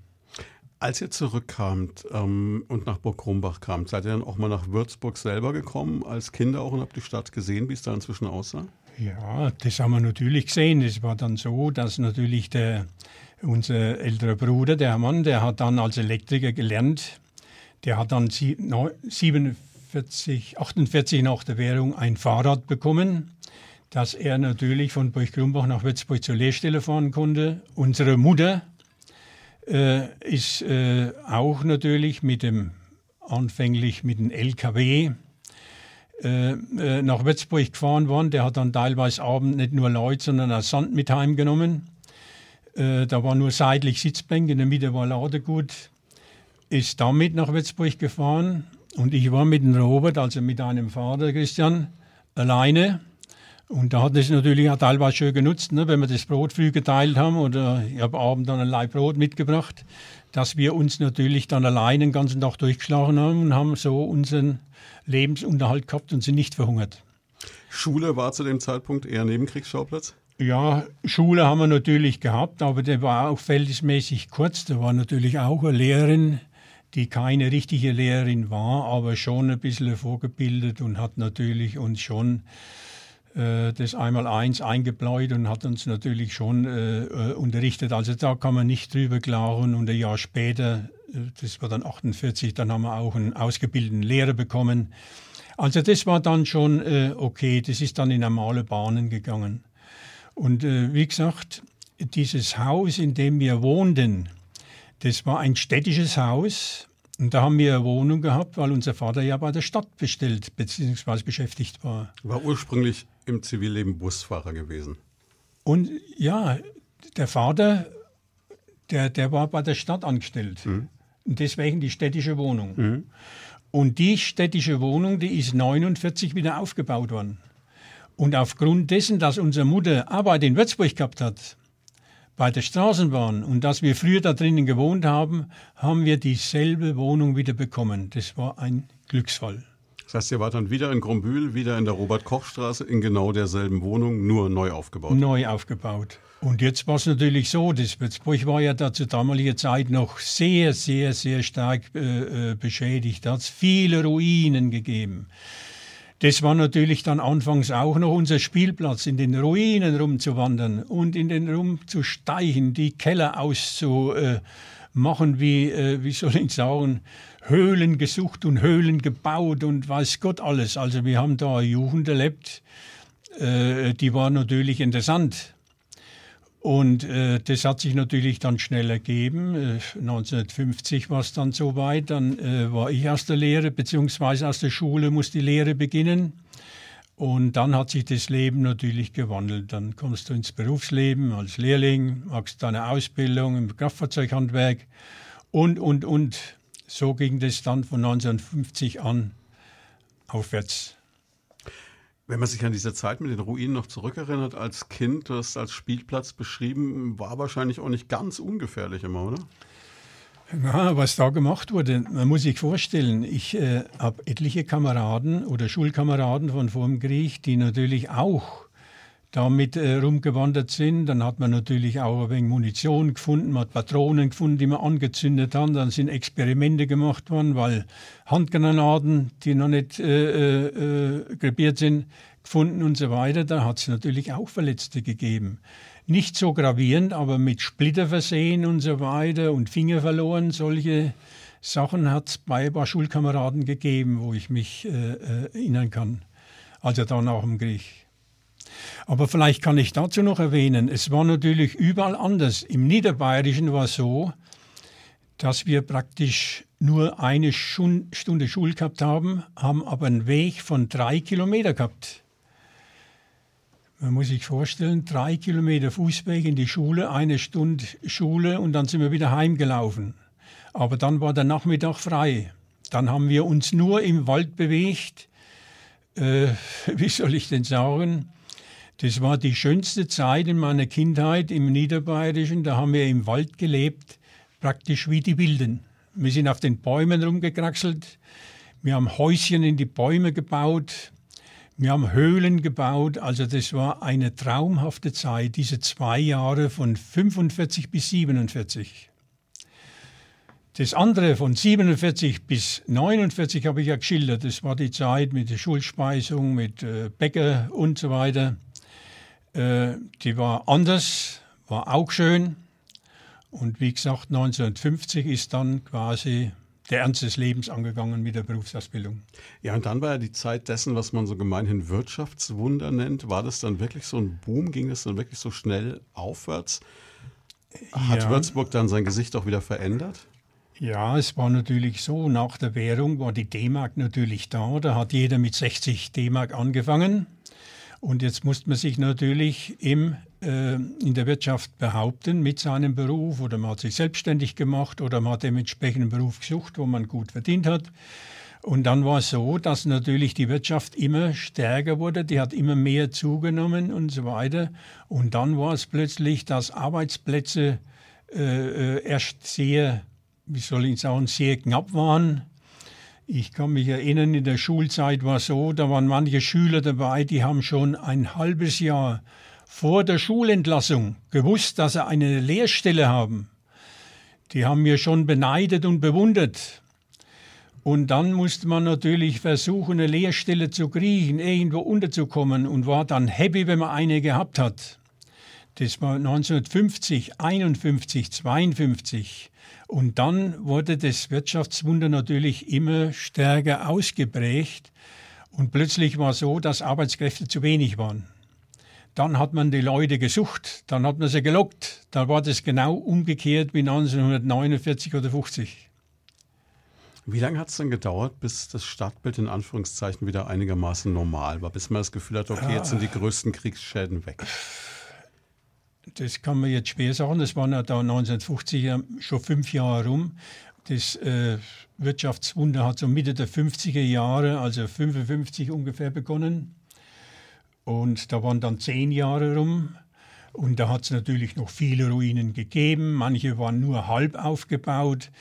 Als ihr zurückkamt ähm, und nach Burg Krumbach kamt, seid ihr dann auch mal nach Würzburg selber gekommen, als Kinder auch und habt die Stadt gesehen, wie es da inzwischen aussah? Ja, das haben wir natürlich gesehen. Es war dann so, dass natürlich der, unser älterer Bruder, der Mann, der hat dann als Elektriker gelernt der hat dann 47, 48 nach der Währung ein Fahrrad bekommen, dass er natürlich von Burg-Grumbach nach Würzburg zur Lehrstelle fahren konnte. Unsere Mutter äh, ist äh, auch natürlich mit dem anfänglich mit dem LKW äh, äh, nach Würzburg gefahren worden. Der hat dann teilweise abend nicht nur Leute, sondern auch Sand mit heimgenommen. Äh, da war nur seitlich Sitzbänke, in der Mitte war Ladegut ist damit nach Würzburg gefahren und ich war mit dem Robert, also mit einem Vater Christian, alleine. Und da hat es natürlich auch teilweise schön genutzt, ne, wenn wir das Brot früh geteilt haben oder ich habe abends dann ein Leib Brot mitgebracht, dass wir uns natürlich dann alleine den ganzen Tag durchgeschlagen haben und haben so unseren Lebensunterhalt gehabt und sind nicht verhungert. Schule war zu dem Zeitpunkt eher Nebenkriegsschauplatz? Ja, Schule haben wir natürlich gehabt, aber der war auch verhältnismäßig kurz. Da war natürlich auch eine Lehrerin, die keine richtige Lehrerin war, aber schon ein bisschen vorgebildet und hat natürlich uns schon äh, das Einmaleins eingebläut und hat uns natürlich schon äh, äh, unterrichtet. Also da kann man nicht drüber klagen. Und ein Jahr später, äh, das war dann 48, dann haben wir auch einen ausgebildeten Lehrer bekommen. Also das war dann schon äh, okay, das ist dann in normale Bahnen gegangen. Und äh, wie gesagt, dieses Haus, in dem wir wohnten, das war ein städtisches Haus. Und da haben wir eine Wohnung gehabt, weil unser Vater ja bei der Stadt bestellt bzw. beschäftigt war. War ursprünglich im Zivilleben Busfahrer gewesen. Und ja, der Vater, der, der war bei der Stadt angestellt. Mhm. Und deswegen die städtische Wohnung. Mhm. Und die städtische Wohnung, die ist 49 wieder aufgebaut worden. Und aufgrund dessen, dass unsere Mutter Arbeit in Würzburg gehabt hat, bei der Straßenbahn und dass wir früher da drinnen gewohnt haben, haben wir dieselbe Wohnung wieder bekommen. Das war ein Glücksfall. Das heißt, ihr wart dann wieder in Grombühl, wieder in der Robert-Koch-Straße, in genau derselben Wohnung, nur neu aufgebaut. Neu aufgebaut. Und jetzt war es natürlich so, das Würzburg war ja da zur damaligen Zeit noch sehr, sehr, sehr stark äh, äh beschädigt. Da hat es viele Ruinen gegeben. Das war natürlich dann anfangs auch noch unser Spielplatz, in den Ruinen rumzuwandern und in den rumzusteichen, die Keller auszumachen, wie, äh, wie soll ich sagen, Höhlen gesucht und Höhlen gebaut und weiß Gott alles. Also wir haben da Jugend erlebt, äh, die war natürlich interessant. Und äh, das hat sich natürlich dann schnell ergeben. Äh, 1950 war es dann soweit. Dann äh, war ich aus der Lehre, beziehungsweise aus der Schule muss die Lehre beginnen. Und dann hat sich das Leben natürlich gewandelt. Dann kommst du ins Berufsleben als Lehrling, machst deine Ausbildung im Kraftfahrzeughandwerk und, und, und. So ging das dann von 1950 an aufwärts. Wenn man sich an diese Zeit mit den Ruinen noch zurückerinnert, als Kind, du hast als Spielplatz beschrieben, war wahrscheinlich auch nicht ganz ungefährlich immer, oder? Ja, was da gemacht wurde, man muss sich vorstellen, ich äh, habe etliche Kameraden oder Schulkameraden von vor dem Krieg, die natürlich auch damit äh, rumgewandert sind. Dann hat man natürlich auch ein wenig Munition gefunden, man hat Patronen gefunden, die man angezündet hat. Dann sind Experimente gemacht worden, weil Handgranaten, die noch nicht äh, äh, krepiert sind, gefunden und so weiter. Da hat es natürlich auch Verletzte gegeben. Nicht so gravierend, aber mit Splitter versehen und so weiter und Finger verloren. Solche Sachen hat es bei ein paar Schulkameraden gegeben, wo ich mich äh, äh erinnern kann. Also dann auch im Krieg. Aber vielleicht kann ich dazu noch erwähnen, es war natürlich überall anders. Im Niederbayerischen war es so, dass wir praktisch nur eine Stunde Schule gehabt haben, haben aber einen Weg von drei Kilometer gehabt. Man muss sich vorstellen, drei Kilometer Fußweg in die Schule, eine Stunde Schule und dann sind wir wieder heimgelaufen. Aber dann war der Nachmittag frei. Dann haben wir uns nur im Wald bewegt. Äh, [LAUGHS] wie soll ich denn sagen? Das war die schönste Zeit in meiner Kindheit im Niederbayerischen. Da haben wir im Wald gelebt, praktisch wie die Wilden. Wir sind auf den Bäumen rumgekraxelt. Wir haben Häuschen in die Bäume gebaut. Wir haben Höhlen gebaut. Also das war eine traumhafte Zeit, diese zwei Jahre von 45 bis 47. Das andere von 47 bis 49 habe ich ja geschildert. Das war die Zeit mit der Schulspeisung, mit äh, Bäcker und so weiter. Äh, die war anders, war auch schön. Und wie gesagt, 1950 ist dann quasi der Ernst des Lebens angegangen mit der Berufsausbildung. Ja, und dann war ja die Zeit dessen, was man so gemeinhin Wirtschaftswunder nennt. War das dann wirklich so ein Boom? Ging das dann wirklich so schnell aufwärts? Hat ja. Würzburg dann sein Gesicht auch wieder verändert? Ja, es war natürlich so, nach der Währung war die D-Mark natürlich da. Da hat jeder mit 60 D-Mark angefangen. Und jetzt musste man sich natürlich im, äh, in der Wirtschaft behaupten mit seinem Beruf oder man hat sich selbstständig gemacht oder man hat dementsprechend einen Beruf gesucht, wo man gut verdient hat. Und dann war es so, dass natürlich die Wirtschaft immer stärker wurde, die hat immer mehr zugenommen und so weiter. Und dann war es plötzlich, dass Arbeitsplätze äh, äh erst sehr, wie soll ich sagen, sehr knapp waren ich kann mich erinnern, in der Schulzeit war es so, da waren manche Schüler dabei, die haben schon ein halbes Jahr vor der Schulentlassung gewusst, dass sie eine Lehrstelle haben. Die haben mir schon beneidet und bewundert. Und dann musste man natürlich versuchen, eine Lehrstelle zu kriegen, irgendwo unterzukommen und war dann happy, wenn man eine gehabt hat. Das war 1950, 51, 52. Und dann wurde das Wirtschaftswunder natürlich immer stärker ausgeprägt. Und plötzlich war es so, dass Arbeitskräfte zu wenig waren. Dann hat man die Leute gesucht, dann hat man sie gelockt. Da war das genau umgekehrt wie 1949 oder 50. Wie lange hat es denn gedauert, bis das Stadtbild in Anführungszeichen wieder einigermaßen normal war, bis man das Gefühl hat, okay, jetzt sind die größten Kriegsschäden weg? Das kann man jetzt schwer sagen. Das waren ja da 1950 schon fünf Jahre rum. Das äh, Wirtschaftswunder hat so Mitte der 50er Jahre, also 55 ungefähr begonnen. Und da waren dann zehn Jahre rum. Und da hat es natürlich noch viele Ruinen gegeben. Manche waren nur halb aufgebaut,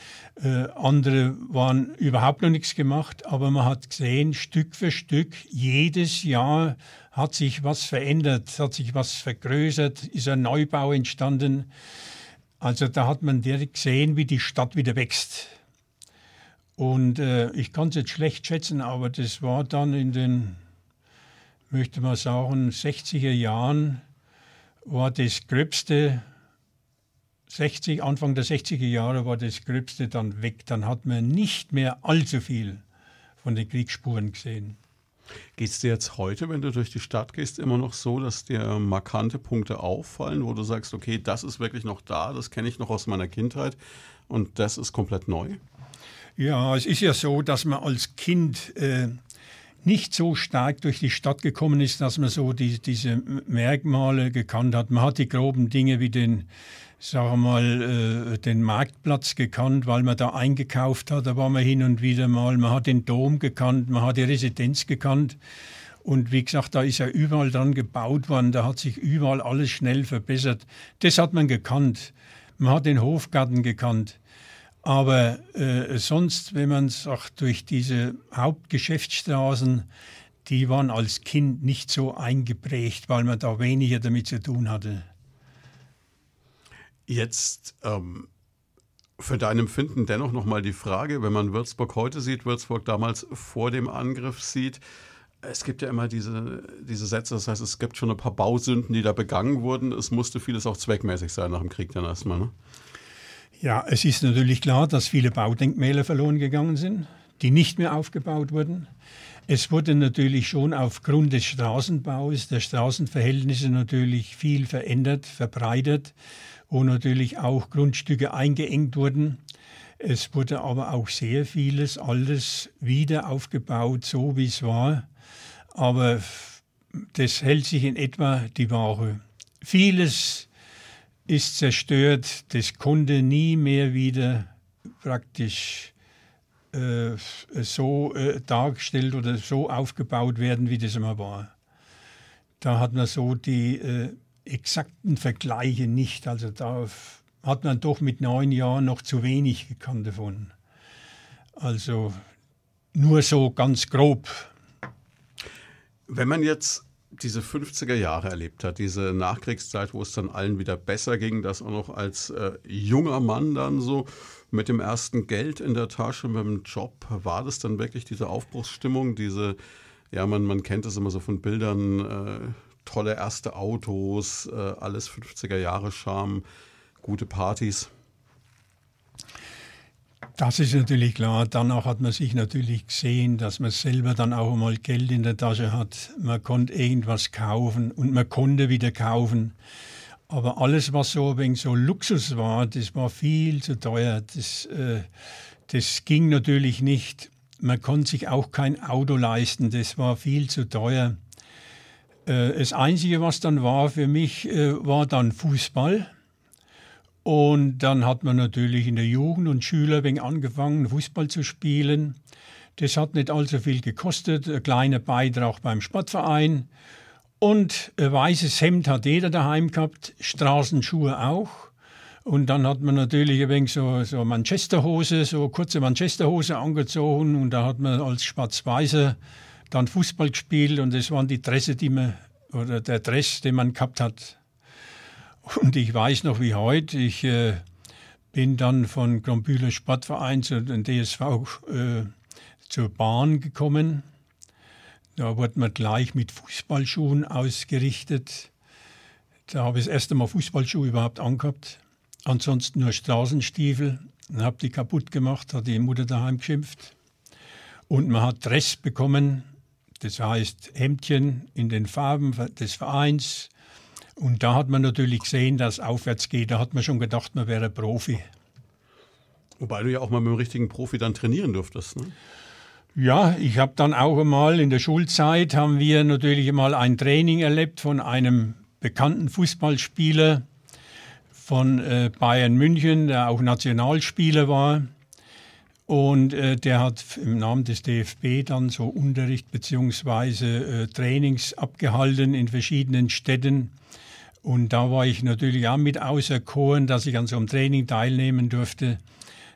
äh, andere waren überhaupt noch nichts gemacht. Aber man hat gesehen, Stück für Stück, jedes Jahr hat sich was verändert, hat sich was vergrößert, ist ein Neubau entstanden. Also da hat man direkt gesehen, wie die Stadt wieder wächst. Und äh, ich kann es jetzt schlecht schätzen, aber das war dann in den, möchte man sagen, 60er Jahren war das Gröbste, 60, Anfang der 60er Jahre war das Gröbste dann weg. Dann hat man nicht mehr allzu viel von den Kriegsspuren gesehen. Geht es dir jetzt heute, wenn du durch die Stadt gehst, immer noch so, dass dir markante Punkte auffallen, wo du sagst, okay, das ist wirklich noch da, das kenne ich noch aus meiner Kindheit und das ist komplett neu? Ja, es ist ja so, dass man als Kind äh, nicht so stark durch die Stadt gekommen ist, dass man so die, diese Merkmale gekannt hat. Man hat die groben Dinge wie den, sagen wir mal, äh, den Marktplatz gekannt, weil man da eingekauft hat. Da war man hin und wieder mal. Man hat den Dom gekannt, man hat die Residenz gekannt. Und wie gesagt, da ist ja überall dran gebaut worden. Da hat sich überall alles schnell verbessert. Das hat man gekannt. Man hat den Hofgarten gekannt. Aber äh, sonst, wenn man sagt, durch diese Hauptgeschäftsstraßen, die waren als Kind nicht so eingeprägt, weil man da weniger damit zu tun hatte. Jetzt ähm, für dein Empfinden dennoch nochmal die Frage, wenn man Würzburg heute sieht, Würzburg damals vor dem Angriff sieht, es gibt ja immer diese, diese Sätze, das heißt, es gibt schon ein paar Bausünden, die da begangen wurden. Es musste vieles auch zweckmäßig sein nach dem Krieg dann erstmal. Ne? Ja, es ist natürlich klar, dass viele Baudenkmäler verloren gegangen sind, die nicht mehr aufgebaut wurden. Es wurde natürlich schon aufgrund des Straßenbaus, der Straßenverhältnisse natürlich viel verändert, verbreitert, wo natürlich auch Grundstücke eingeengt wurden. Es wurde aber auch sehr vieles, alles wieder aufgebaut, so wie es war. Aber das hält sich in etwa die Waage. Vieles ist zerstört. Das konnte nie mehr wieder praktisch äh, so äh, dargestellt oder so aufgebaut werden, wie das immer war. Da hat man so die äh, exakten Vergleiche nicht. Also da hat man doch mit neun Jahren noch zu wenig gekannt davon. Also nur so ganz grob. Wenn man jetzt diese 50er Jahre erlebt hat, diese Nachkriegszeit, wo es dann allen wieder besser ging, das auch noch als äh, junger Mann dann so mit dem ersten Geld in der Tasche, mit dem Job, war das dann wirklich diese Aufbruchsstimmung, diese, ja, man, man kennt es immer so von Bildern, äh, tolle erste Autos, äh, alles 50er Jahre Charme, gute Partys. Das ist natürlich klar. Danach hat man sich natürlich gesehen, dass man selber dann auch mal Geld in der Tasche hat. Man konnte irgendwas kaufen und man konnte wieder kaufen. Aber alles, was so wegen so Luxus war, das war viel zu teuer. Das, äh, das ging natürlich nicht. Man konnte sich auch kein Auto leisten. Das war viel zu teuer. Äh, das Einzige, was dann war für mich, äh, war dann Fußball. Und dann hat man natürlich in der Jugend und Schüler wegen angefangen, Fußball zu spielen. Das hat nicht allzu viel gekostet, ein kleiner Beitrag beim Sportverein. Und ein weißes Hemd hat jeder daheim gehabt, Straßenschuhe auch. Und dann hat man natürlich ein wenig so, so Manchesterhose, so kurze Manchesterhose angezogen und da hat man als Schwarz-Weißer dann Fußball gespielt und das waren die Dresse, die man, oder der Dress, den man gehabt hat. Und ich weiß noch wie heute, ich äh, bin dann von Grombühler Sportverein zu den DSV äh, zur Bahn gekommen. Da wurde man gleich mit Fußballschuhen ausgerichtet. Da habe ich das erste Mal Fußballschuhe überhaupt angehabt. Ansonsten nur Straßenstiefel. Dann habe die kaputt gemacht, hat die Mutter daheim geschimpft. Und man hat Dress bekommen. Das heißt Hemdchen in den Farben des Vereins. Und da hat man natürlich gesehen, dass es aufwärts geht. Da hat man schon gedacht, man wäre Profi. Wobei du ja auch mal mit einem richtigen Profi dann trainieren durftest. Ne? Ja, ich habe dann auch einmal in der Schulzeit haben wir natürlich mal ein Training erlebt von einem bekannten Fußballspieler von äh, Bayern München, der auch Nationalspieler war. Und äh, der hat im Namen des DFB dann so Unterricht bzw. Äh, Trainings abgehalten in verschiedenen Städten. Und da war ich natürlich auch mit auserkoren, dass ich an so einem Training teilnehmen durfte.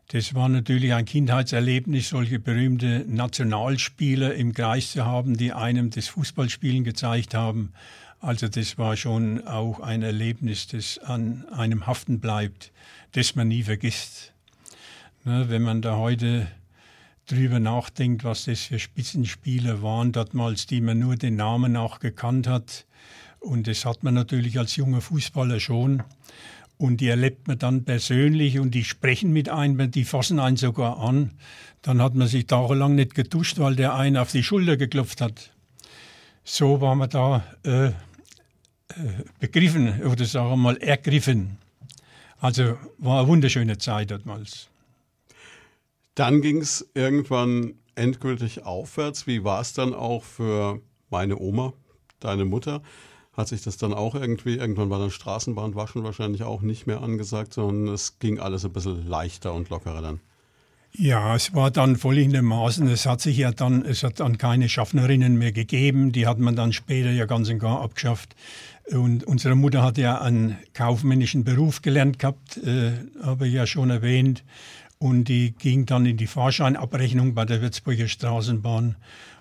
Das war natürlich ein Kindheitserlebnis, solche berühmte Nationalspieler im Kreis zu haben, die einem das Fußballspielen gezeigt haben. Also das war schon auch ein Erlebnis, das an einem haften bleibt, das man nie vergisst. Ne, wenn man da heute drüber nachdenkt, was das für Spitzenspieler waren, damals, die man nur den Namen auch gekannt hat. Und das hat man natürlich als junger Fußballer schon. Und die erlebt man dann persönlich und die sprechen mit einem, die fassen einen sogar an. Dann hat man sich tagelang nicht geduscht, weil der einen auf die Schulter geklopft hat. So war man da äh, äh, begriffen oder sagen wir mal ergriffen. Also war eine wunderschöne Zeit damals. Dann ging es irgendwann endgültig aufwärts. Wie war es dann auch für meine Oma, deine Mutter? Hat sich das dann auch irgendwie, irgendwann war dann Straßenbahnwaschen wahrscheinlich auch nicht mehr angesagt, sondern es ging alles ein bisschen leichter und lockerer dann. Ja, es war dann voll in den Maßen. Es hat sich ja dann, es hat dann keine Schaffnerinnen mehr gegeben. Die hat man dann später ja ganz und gar abgeschafft. Und unsere Mutter hat ja einen kaufmännischen Beruf gelernt gehabt, äh, habe ich ja schon erwähnt und die ging dann in die Fahrscheinabrechnung bei der Würzburger Straßenbahn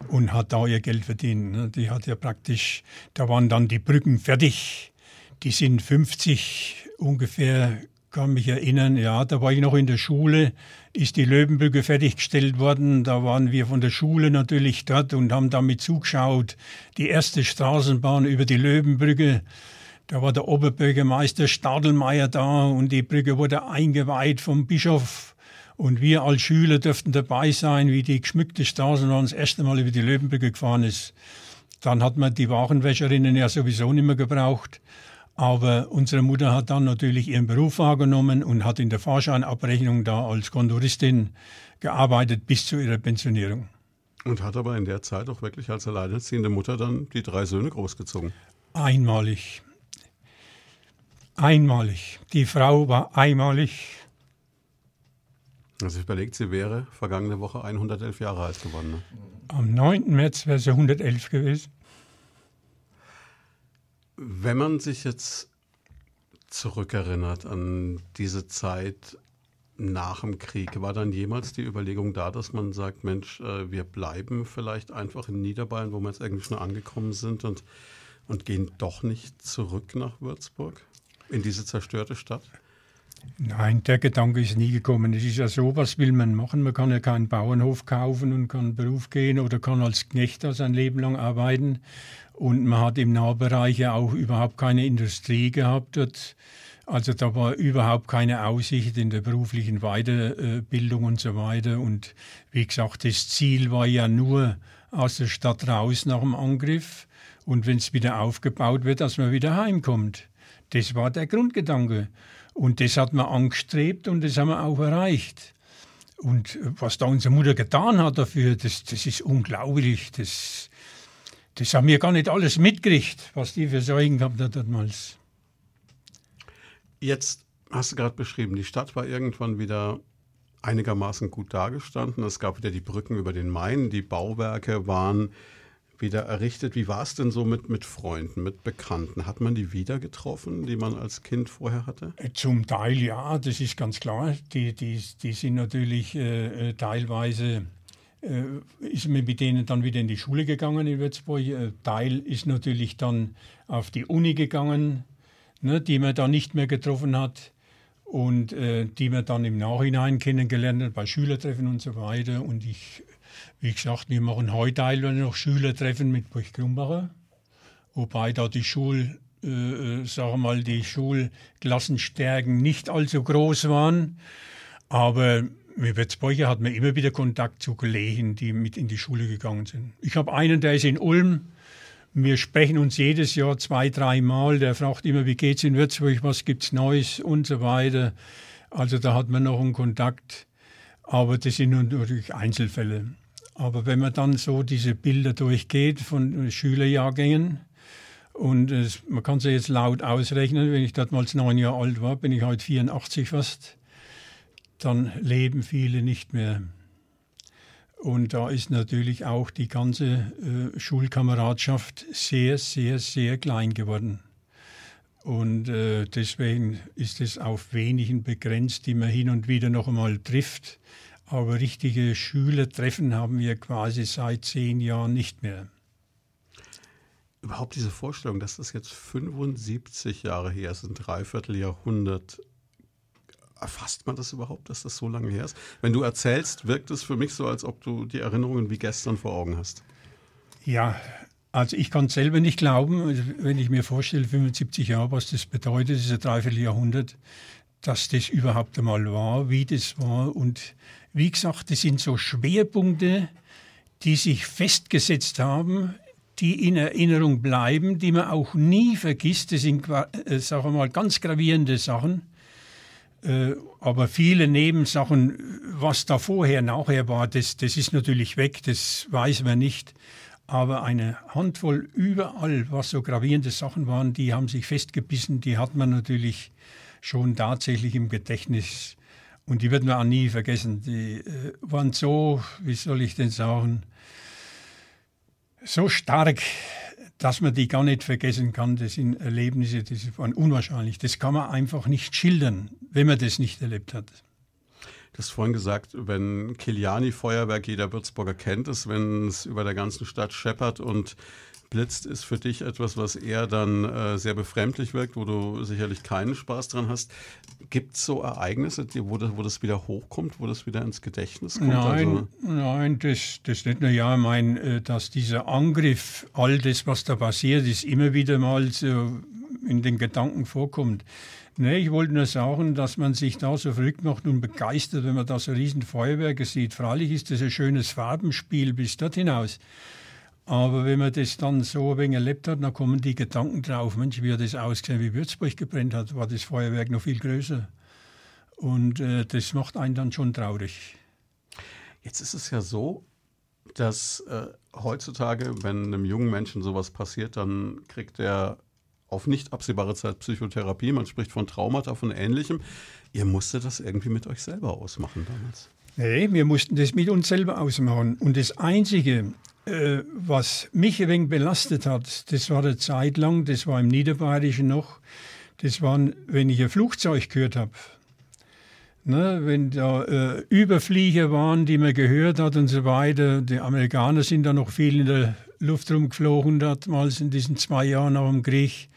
und hat da ihr Geld verdient. Ne? Die hat ja praktisch, da waren dann die Brücken fertig. Die sind 50 ungefähr, kann mich erinnern. Ja, da war ich noch in der Schule, ist die Löwenbrücke fertiggestellt worden. Da waren wir von der Schule natürlich dort und haben damit zugeschaut. Die erste Straßenbahn über die Löwenbrücke. Da war der Oberbürgermeister Stadelmeier da und die Brücke wurde eingeweiht vom Bischof und wir als Schüler dürften dabei sein, wie die geschmückte Straßenbahn das erste Mal über die Löwenbrücke gefahren ist. Dann hat man die Warenwäscherinnen ja sowieso nicht mehr gebraucht. Aber unsere Mutter hat dann natürlich ihren Beruf wahrgenommen und hat in der Fahrscheinabrechnung da als Kontoristin gearbeitet bis zu ihrer Pensionierung. Und hat aber in der Zeit auch wirklich als alleinerziehende Mutter dann die drei Söhne großgezogen. Einmalig. Einmalig. Die Frau war einmalig also ich überlegt, sie wäre vergangene Woche 111 Jahre alt geworden. Ne? Am 9. März wäre sie 111 gewesen. Wenn man sich jetzt zurückerinnert an diese Zeit nach dem Krieg, war dann jemals die Überlegung da, dass man sagt, Mensch, äh, wir bleiben vielleicht einfach in Niederbayern, wo wir jetzt irgendwie schon angekommen sind und, und gehen doch nicht zurück nach Würzburg, in diese zerstörte Stadt? Nein, der Gedanke ist nie gekommen. Es ist ja so, was will man machen? Man kann ja keinen Bauernhof kaufen und kann einen Beruf gehen oder kann als Knecht sein Leben lang arbeiten. Und man hat im Nahbereich ja auch überhaupt keine Industrie gehabt dort. Also da war überhaupt keine Aussicht in der beruflichen Weiterbildung und so weiter. Und wie gesagt, das Ziel war ja nur aus der Stadt raus nach dem Angriff. Und wenn es wieder aufgebaut wird, dass man wieder heimkommt. Das war der Grundgedanke. Und das hat man angestrebt und das haben wir auch erreicht. Und was da unsere Mutter getan hat dafür, das, das ist unglaublich. Das, das haben wir gar nicht alles mitgekriegt, was die für Sorgen gehabt hat damals. Jetzt hast du gerade beschrieben, die Stadt war irgendwann wieder einigermaßen gut dargestanden. Es gab wieder die Brücken über den Main, die Bauwerke waren wieder errichtet. Wie war es denn so mit, mit Freunden, mit Bekannten? Hat man die wieder getroffen, die man als Kind vorher hatte? Zum Teil ja, das ist ganz klar. Die, die, die sind natürlich äh, äh teilweise, äh, ist man mit denen dann wieder in die Schule gegangen in Würzburg. Äh, Teil ist natürlich dann auf die Uni gegangen, ne, die man dann nicht mehr getroffen hat und äh, die man dann im Nachhinein kennengelernt hat bei Schülertreffen und so weiter. Und ich wie gesagt, wir machen heute noch Schülertreffen mit Burg Krumbacher, wobei da die Schul, äh, äh, mal, die Schulklassenstärken nicht allzu groß waren. Aber mit Wetzbeucher hat man immer wieder Kontakt zu Kollegen, die mit in die Schule gegangen sind. Ich habe einen, der ist in Ulm. Wir sprechen uns jedes Jahr zwei, dreimal. Der fragt immer, wie geht's in Würzburg, was gibt's Neues und so weiter. Also da hat man noch einen Kontakt. Aber das sind natürlich Einzelfälle. Aber wenn man dann so diese Bilder durchgeht von Schülerjahrgängen, und es, man kann es jetzt laut ausrechnen, wenn ich damals neun Jahre alt war, bin ich heute 84 fast, dann leben viele nicht mehr. Und da ist natürlich auch die ganze äh, Schulkameradschaft sehr, sehr, sehr klein geworden. Und äh, deswegen ist es auf wenigen begrenzt, die man hin und wieder noch einmal trifft. Aber richtige Schülertreffen haben wir quasi seit zehn Jahren nicht mehr. Überhaupt diese Vorstellung, dass das jetzt 75 Jahre her ist, ein Dreivierteljahrhundert. Erfasst man das überhaupt, dass das so lange her ist? Wenn du erzählst, wirkt es für mich so, als ob du die Erinnerungen wie gestern vor Augen hast. Ja, also ich kann es selber nicht glauben, wenn ich mir vorstelle, 75 Jahre, was das bedeutet, dieser Dreivierteljahrhundert, dass das überhaupt einmal war, wie das war. Und wie gesagt, das sind so Schwerpunkte, die sich festgesetzt haben, die in Erinnerung bleiben, die man auch nie vergisst. Das sind, äh, sagen wir mal, ganz gravierende Sachen. Äh, aber viele Nebensachen, was da vorher, nachher war, das, das ist natürlich weg, das weiß man nicht. Aber eine Handvoll überall, was so gravierende Sachen waren, die haben sich festgebissen, die hat man natürlich schon tatsächlich im Gedächtnis. Und die wird man auch nie vergessen. Die äh, waren so, wie soll ich denn sagen, so stark, dass man die gar nicht vergessen kann. Das sind Erlebnisse, das waren unwahrscheinlich. Das kann man einfach nicht schildern, wenn man das nicht erlebt hat. Du hast vorhin gesagt, wenn Kiliani-Feuerwerk, jeder Würzburger kennt es, wenn es über der ganzen Stadt scheppert und blitzt, ist für dich etwas, was eher dann äh, sehr befremdlich wirkt, wo du sicherlich keinen Spaß dran hast. Gibt es so Ereignisse, wo das, wo das wieder hochkommt, wo das wieder ins Gedächtnis kommt? Nein, also nein das, das nicht nur. Ja, ich meine, äh, dass dieser Angriff, all das, was da passiert ist, immer wieder mal so in den Gedanken vorkommt. Nee, ich wollte nur sagen, dass man sich da so verrückt macht und begeistert, wenn man da so riesen Feuerwerke sieht. Freilich ist das ein schönes Farbenspiel bis dort hinaus. Aber wenn man das dann so ein wenig erlebt hat, dann kommen die Gedanken drauf, Mensch, wie hat das ausgesehen, wie Würzburg gebrennt hat, war das Feuerwerk noch viel größer. Und äh, das macht einen dann schon traurig. Jetzt ist es ja so, dass äh, heutzutage, wenn einem jungen Menschen sowas passiert, dann kriegt er auf nicht absehbare Zeit Psychotherapie. Man spricht von Traumata, von Ähnlichem. Ihr musstet das irgendwie mit euch selber ausmachen damals. Nee, wir mussten das mit uns selber ausmachen. Und das Einzige, äh, was mich ein wenig belastet hat, das war eine Zeit lang, das war im Niederbayerischen noch, das waren, wenn ich ein Flugzeug gehört habe. Ne, wenn da äh, Überflieger waren, die man gehört hat und so weiter. Die Amerikaner sind da noch viel in der Luft rumgeflogen, damals in diesen zwei Jahren nach dem Krieg.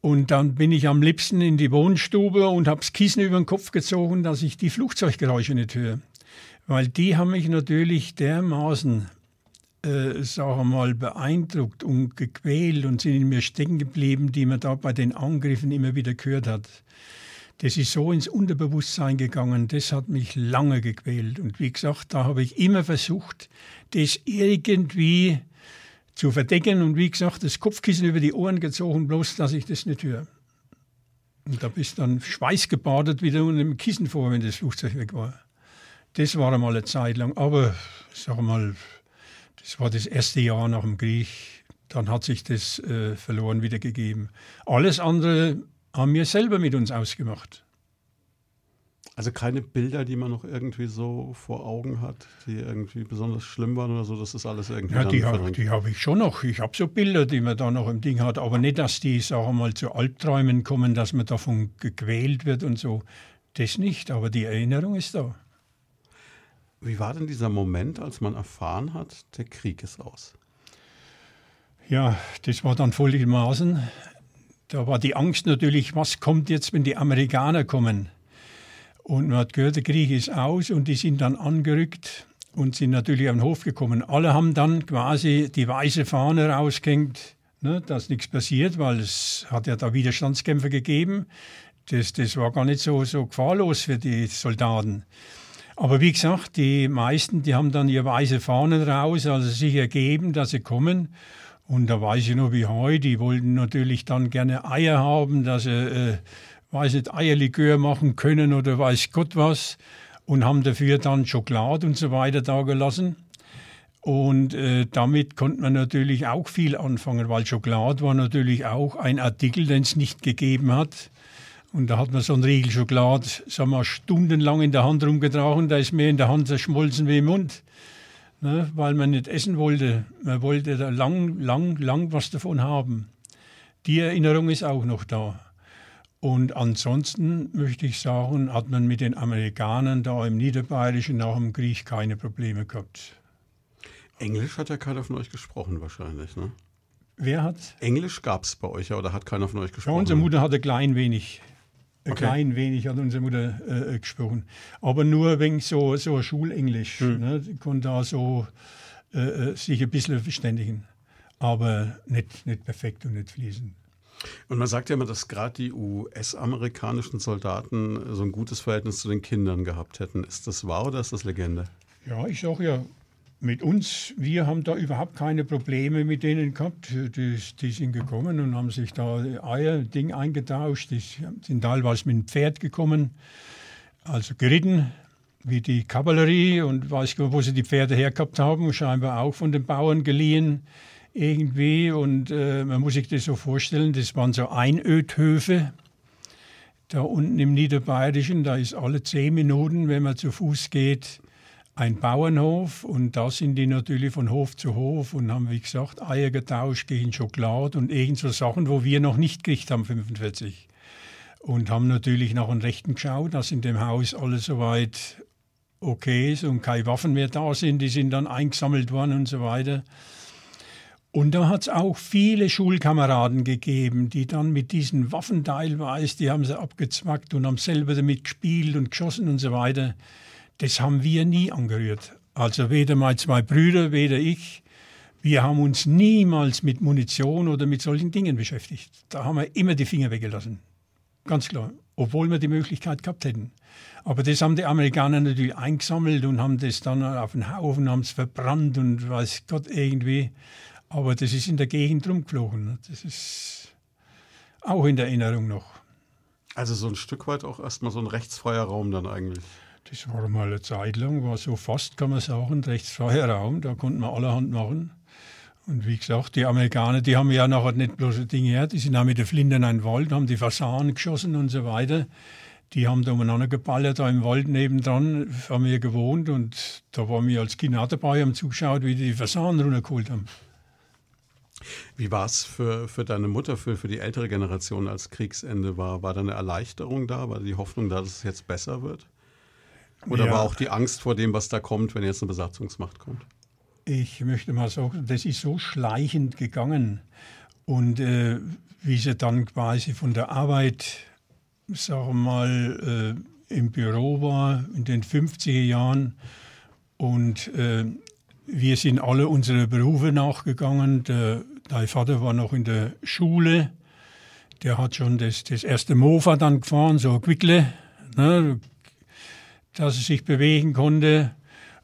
Und dann bin ich am liebsten in die Wohnstube und habe das Kissen über den Kopf gezogen, dass ich die Flugzeuggeräusche nicht höre. Weil die haben mich natürlich dermaßen, äh, sagen wir mal, beeindruckt und gequält und sind in mir stecken geblieben, die man da bei den Angriffen immer wieder gehört hat. Das ist so ins Unterbewusstsein gegangen, das hat mich lange gequält. Und wie gesagt, da habe ich immer versucht, das irgendwie zu verdecken und wie gesagt, das Kopfkissen über die Ohren gezogen, bloß dass ich das nicht höre. Und da bist dann schweißgebadet wieder unter dem Kissen vor, wenn das Flugzeug weg war. Das war einmal eine Zeit lang, aber sag mal, das war das erste Jahr nach dem Krieg. Dann hat sich das äh, verloren wieder gegeben. Alles andere haben wir selber mit uns ausgemacht. Also keine Bilder, die man noch irgendwie so vor Augen hat, die irgendwie besonders schlimm waren oder so, das ist alles irgendwie. Ja, die, habe hab ich schon noch. Ich habe so Bilder, die man da noch im Ding hat, aber nicht, dass die, sagen wir mal, zu Albträumen kommen, dass man davon gequält wird und so. Das nicht, aber die Erinnerung ist da. Wie war denn dieser Moment, als man erfahren hat, der Krieg ist aus? Ja, das war dann folgendermaßen. Da war die Angst natürlich, was kommt jetzt, wenn die Amerikaner kommen? Und man hat gehört, der Krieg ist aus und die sind dann angerückt und sind natürlich auf den Hof gekommen. Alle haben dann quasi die weiße Fahne rausgehängt, ne, dass nichts passiert, weil es hat ja da Widerstandskämpfer gegeben. Das, das war gar nicht so, so gefahrlos für die Soldaten. Aber wie gesagt, die meisten, die haben dann ihre weiße Fahnen raus, also sich ergeben, dass sie kommen. Und da weiß ich noch wie heute, die wollten natürlich dann gerne Eier haben, dass sie, äh, weiß nicht, Eierlikör machen können oder weiß Gott was. Und haben dafür dann Schokolade und so weiter da gelassen. Und äh, damit konnte man natürlich auch viel anfangen, weil Schokolade war natürlich auch ein Artikel, den es nicht gegeben hat. Und da hat man so einen Riegel Schokolade, sagen wir, stundenlang in der Hand rumgetragen, da ist mir in der Hand zerschmolzen wie im Mund, ne, weil man nicht essen wollte. Man wollte da lang, lang, lang was davon haben. Die Erinnerung ist auch noch da. Und ansonsten möchte ich sagen, hat man mit den Amerikanern da im Niederbayerischen nach dem Krieg keine Probleme gehabt. Englisch hat ja keiner von euch gesprochen wahrscheinlich, ne? Wer hat? Englisch gab es bei euch ja, oder hat keiner von euch gesprochen? Ja, unsere Mutter hatte klein wenig. Okay. klein wenig hat unsere Mutter äh, gesprochen. Aber nur wegen so, so Schulenglisch. Hm. Ne? Die konnte da so äh, äh, sich ein bisschen verständigen. Aber nicht, nicht perfekt und nicht fließend. Und man sagt ja immer, dass gerade die US-amerikanischen Soldaten so ein gutes Verhältnis zu den Kindern gehabt hätten. Ist das wahr oder ist das Legende? Ja, ich sage ja, mit uns, wir haben da überhaupt keine Probleme mit denen gehabt. Die, die sind gekommen und haben sich da Eier-Ding eingetauscht. Die sind teilweise mit dem Pferd gekommen, also geritten, wie die Kavallerie und weiß gar wo sie die Pferde hergehabt haben, scheinbar auch von den Bauern geliehen irgendwie. Und äh, man muss sich das so vorstellen, das waren so Einödhöfe. Da unten im Niederbayerischen, da ist alle zehn Minuten, wenn man zu Fuß geht, ein Bauernhof und da sind die natürlich von Hof zu Hof und haben, wie gesagt, Eier getauscht gegen Schokolade und irgend so Sachen, wo wir noch nicht gekriegt haben, 45. Und haben natürlich nach den Rechten geschaut, dass in dem Haus alles soweit okay ist und keine Waffen mehr da sind. Die sind dann eingesammelt worden und so weiter. Und da hat es auch viele Schulkameraden gegeben, die dann mit diesen Waffen teilweise, die haben sie abgezwackt und haben selber damit gespielt und geschossen und so weiter. Das haben wir nie angerührt. Also weder meine zwei Brüder, weder ich. Wir haben uns niemals mit Munition oder mit solchen Dingen beschäftigt. Da haben wir immer die Finger weggelassen. Ganz klar. Obwohl wir die Möglichkeit gehabt hätten. Aber das haben die Amerikaner natürlich eingesammelt und haben das dann auf den Haufen, haben es verbrannt und weiß Gott irgendwie. Aber das ist in der Gegend rumgeflogen. Das ist auch in der Erinnerung noch. Also so ein Stück weit auch erstmal so ein rechtsfreier Raum dann eigentlich. Das war mal eine Zeit lang, war so fast, kann man sagen, rechtsfreier Raum. Da konnten wir allerhand machen. Und wie gesagt, die Amerikaner, die haben ja nachher nicht bloß Dinge her, die sind auch mit den Flintern in den Wald, haben die Fasanen geschossen und so weiter. Die haben da umeinander geballert, da im Wald nebendran, haben wir gewohnt und da waren wir als Kinder dabei, haben zugeschaut, wie die die Fasanen runtergeholt haben. Wie war es für, für deine Mutter, für, für die ältere Generation, als Kriegsende war? War da eine Erleichterung da? War die Hoffnung da, dass es jetzt besser wird? Oder ja. war auch die Angst vor dem, was da kommt, wenn jetzt eine Besatzungsmacht kommt? Ich möchte mal sagen, das ist so schleichend gegangen. Und äh, wie sie dann quasi von der Arbeit, sagen wir mal, äh, im Büro war in den 50er Jahren und äh, wir sind alle unsere Berufe nachgegangen. Der, dein Vater war noch in der Schule. Der hat schon das, das erste Mofa dann gefahren, so ein Quickle. Ne, dass er sich bewegen konnte.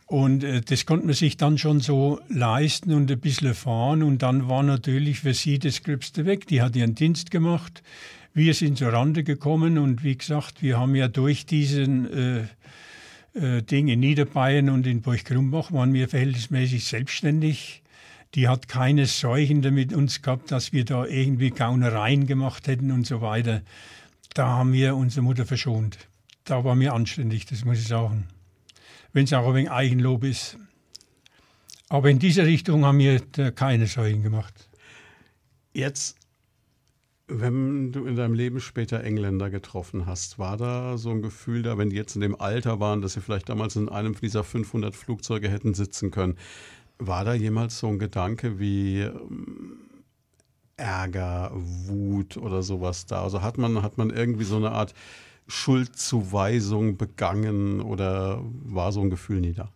Und äh, das konnte man sich dann schon so leisten und ein bisschen fahren. Und dann war natürlich für sie das Gröbste weg. Die hat ihren Dienst gemacht. Wir sind zur Rande gekommen und wie gesagt, wir haben ja durch diesen äh, äh, Ding in Niederbayern und in Burg-Krumbach waren wir verhältnismäßig selbstständig. Die hat keine Seuchen damit uns gehabt, dass wir da irgendwie Gaunereien gemacht hätten und so weiter. Da haben wir unsere Mutter verschont da war mir anständig, das muss ich sagen. Wenn es auch ein wenig Eigenlob ist. Aber in dieser Richtung haben wir keine Scheuchen gemacht. Jetzt, wenn du in deinem Leben später Engländer getroffen hast, war da so ein Gefühl da, wenn die jetzt in dem Alter waren, dass sie vielleicht damals in einem dieser 500 Flugzeuge hätten sitzen können, war da jemals so ein Gedanke wie ähm, Ärger, Wut oder sowas da? Also hat man, hat man irgendwie so eine Art Schuldzuweisung begangen oder war so ein Gefühl nie da?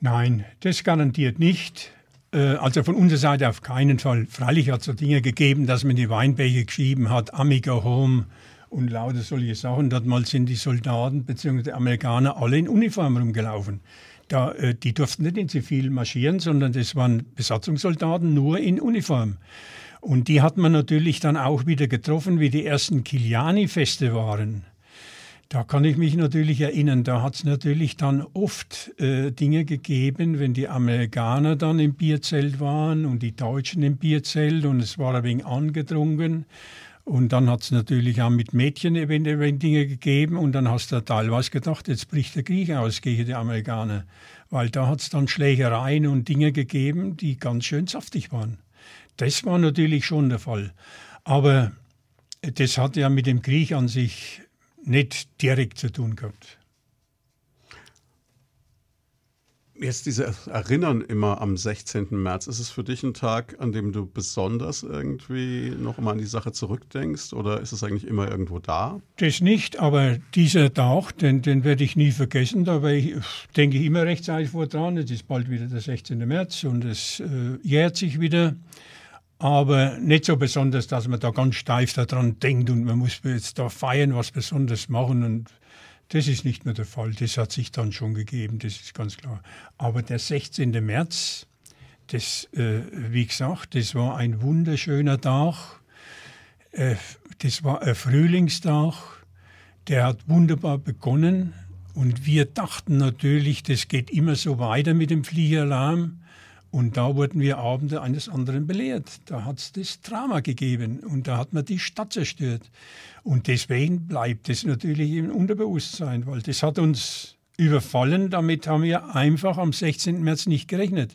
Nein, das garantiert nicht. Äh, also von unserer Seite auf keinen Fall. Freilich hat es so Dinge gegeben, dass man die Weinbecher geschrieben hat, Amiga Home und lauter solche Sachen. Dort mal sind die Soldaten bzw. die Amerikaner alle in Uniform rumgelaufen. Da, äh, die durften nicht in Zivil marschieren, sondern das waren Besatzungssoldaten nur in Uniform. Und die hat man natürlich dann auch wieder getroffen, wie die ersten Kiliani-Feste waren. Da kann ich mich natürlich erinnern, da hat es natürlich dann oft äh, Dinge gegeben, wenn die Amerikaner dann im Bierzelt waren und die Deutschen im Bierzelt und es war ein wenig angedrungen. Und dann hat es natürlich auch mit Mädchen eventuell Dinge gegeben und dann hast du teilweise gedacht, jetzt bricht der Krieg aus gegen die Amerikaner. Weil da hat es dann Schlägereien und Dinge gegeben, die ganz schön saftig waren. Das war natürlich schon der Fall. Aber das hat ja mit dem Krieg an sich nicht direkt zu tun gehabt. Jetzt dieses Erinnern immer am 16. März, ist es für dich ein Tag, an dem du besonders irgendwie noch mal an die Sache zurückdenkst oder ist es eigentlich immer irgendwo da? Das nicht, aber dieser Tag, den, den werde ich nie vergessen. Da ich, denke ich immer rechtzeitig vor dran. Es ist bald wieder der 16. März und es äh, jährt sich wieder aber nicht so besonders, dass man da ganz steif daran denkt und man muss jetzt da feiern, was Besonderes machen und das ist nicht mehr der Fall. Das hat sich dann schon gegeben, das ist ganz klar. Aber der 16. März, das, äh, wie gesagt, das war ein wunderschöner Tag. Äh, das war ein Frühlingstag. Der hat wunderbar begonnen. Und wir dachten natürlich, das geht immer so weiter mit dem Fliegeralarm. Und da wurden wir Abende eines anderen belehrt. Da hat es das Drama gegeben und da hat man die Stadt zerstört. Und deswegen bleibt es natürlich im Unterbewusstsein, weil das hat uns überfallen. Damit haben wir einfach am 16. März nicht gerechnet.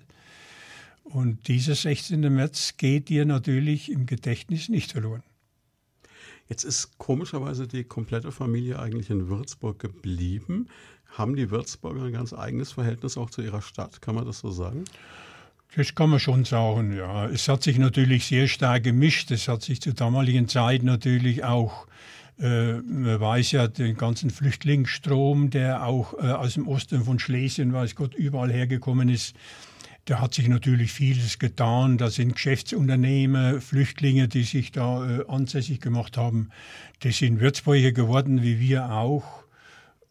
Und dieser 16. März geht dir natürlich im Gedächtnis nicht verloren. Jetzt ist komischerweise die komplette Familie eigentlich in Würzburg geblieben. Haben die Würzburger ein ganz eigenes Verhältnis auch zu ihrer Stadt? Kann man das so sagen? Das kann man schon sagen, ja. Es hat sich natürlich sehr stark gemischt. Es hat sich zur damaligen Zeit natürlich auch, äh, man weiß ja, den ganzen Flüchtlingsstrom, der auch äh, aus dem Osten von Schlesien, weiß Gott, überall hergekommen ist, da hat sich natürlich vieles getan. Da sind Geschäftsunternehmer, Flüchtlinge, die sich da äh, ansässig gemacht haben. Das sind Würzburger geworden, wie wir auch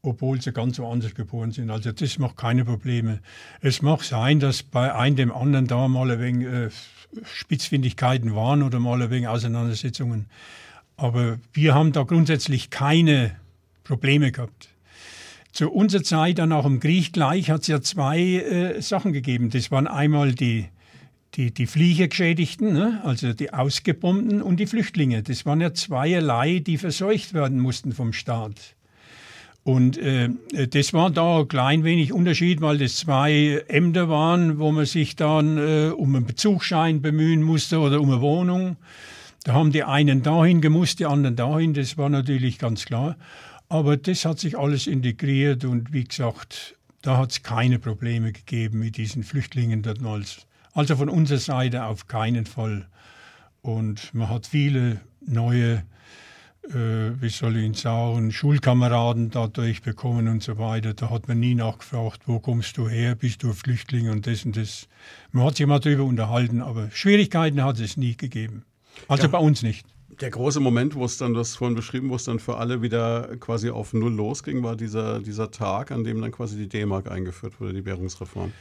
obwohl sie ganz woanders geboren sind. Also das macht keine Probleme. Es mag sein, dass bei einem dem anderen da mal ein wenig äh, Spitzfindigkeiten waren oder mal ein wenig Auseinandersetzungen. Aber wir haben da grundsätzlich keine Probleme gehabt. Zu unserer Zeit, dann auch im Krieg gleich, hat es ja zwei äh, Sachen gegeben. Das waren einmal die, die, die Fliegergeschädigten, ne? also die Ausgebombten und die Flüchtlinge. Das waren ja zweierlei, die verseucht werden mussten vom Staat. Und äh, das war da ein klein wenig Unterschied, weil das zwei Ämter waren, wo man sich dann äh, um einen Bezugsschein bemühen musste oder um eine Wohnung. Da haben die einen dahin gemusst, die anderen dahin, das war natürlich ganz klar. Aber das hat sich alles integriert und wie gesagt, da hat es keine Probleme gegeben mit diesen Flüchtlingen damals. Also von unserer Seite auf keinen Fall. Und man hat viele neue wie soll ich sagen, Schulkameraden dadurch bekommen und so weiter. Da hat man nie nachgefragt, wo kommst du her, bist du Flüchtling und das und das. Man hat sich mal darüber unterhalten, aber Schwierigkeiten hat es nie gegeben. Also ja. bei uns nicht. Der große Moment, wo es dann, du hast vorhin beschrieben, wo es dann für alle wieder quasi auf Null losging, war dieser, dieser Tag, an dem dann quasi die D-Mark eingeführt wurde, die Währungsreform.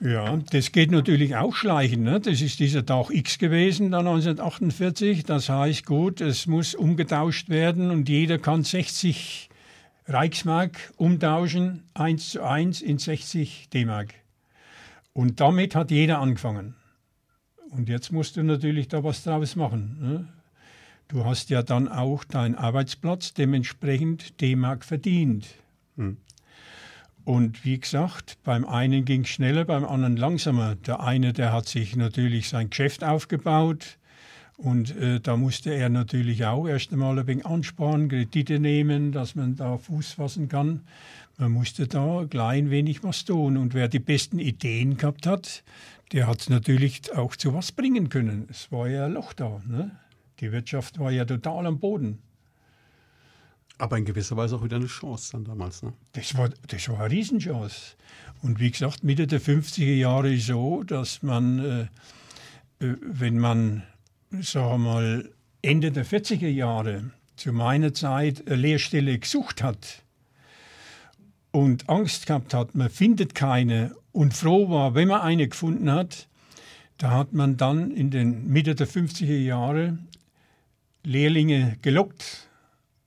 Ja, das geht natürlich auch schleichen. Ne? Das ist dieser Tag X gewesen, dann 1948. Das heißt, gut, es muss umgetauscht werden und jeder kann 60 Reichsmark umtauschen, 1 zu 1 in 60 D-Mark. Und damit hat jeder angefangen. Und jetzt musst du natürlich da was draus machen. Ne? Du hast ja dann auch deinen Arbeitsplatz dementsprechend D-Mark verdient. Hm. Und wie gesagt, beim einen ging es schneller, beim anderen langsamer. Der eine, der hat sich natürlich sein Geschäft aufgebaut und äh, da musste er natürlich auch erst einmal ein wenig ansparen, Kredite nehmen, dass man da Fuß fassen kann. Man musste da ein klein wenig was tun. Und wer die besten Ideen gehabt hat, der hat es natürlich auch zu was bringen können. Es war ja ein Loch da. Ne? Die Wirtschaft war ja total am Boden. Aber in gewisser Weise auch wieder eine Chance dann damals, ne? Das war, das war eine Riesenchance. Und wie gesagt, Mitte der 50er Jahre so, dass man, äh, äh, wenn man, sagen wir mal, Ende der 40er Jahre zu meiner Zeit eine Lehrstelle gesucht hat und Angst gehabt hat, man findet keine und froh war, wenn man eine gefunden hat, da hat man dann in den Mitte der 50er Jahre Lehrlinge gelockt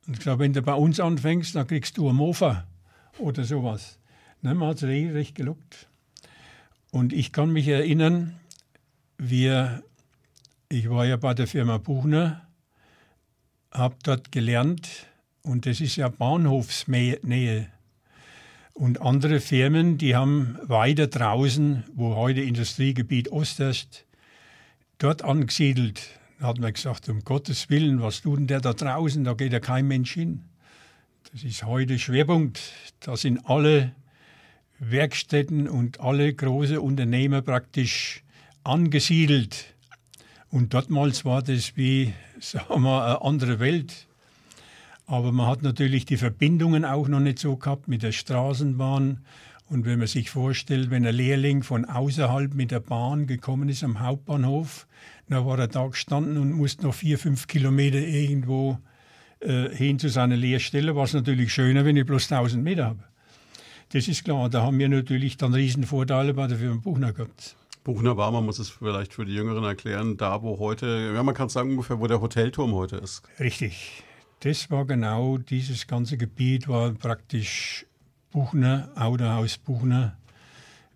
und gesagt, wenn du bei uns anfängst, dann kriegst du ein Mofa oder sowas. Ne, man hat es recht gelockt. Und ich kann mich erinnern, wir, ich war ja bei der Firma Buchner, habe dort gelernt und das ist ja Bahnhofsnähe. Und andere Firmen, die haben weiter draußen, wo heute Industriegebiet Ost ist, dort angesiedelt. Hat man gesagt, um Gottes Willen, was tut denn der da draußen? Da geht ja kein Mensch hin. Das ist heute Schwerpunkt. Da sind alle Werkstätten und alle große Unternehmer praktisch angesiedelt. Und dortmals war das wie, [LAUGHS] sagen wir, eine andere Welt. Aber man hat natürlich die Verbindungen auch noch nicht so gehabt mit der Straßenbahn. Und wenn man sich vorstellt, wenn ein Lehrling von außerhalb mit der Bahn gekommen ist am Hauptbahnhof, dann war er da gestanden und musste noch vier, fünf Kilometer irgendwo äh, hin zu seiner Lehrstelle, war es natürlich schöner, wenn ich bloß 1000 Meter habe. Das ist klar, da haben wir natürlich dann Riesenvorteile bei der Firma Buchner gehabt. Buchner war, man muss es vielleicht für die Jüngeren erklären, da wo heute, ja man kann sagen ungefähr, wo der Hotelturm heute ist. Richtig. Das war genau, dieses ganze Gebiet war praktisch Buchner, Autohaus Buchner,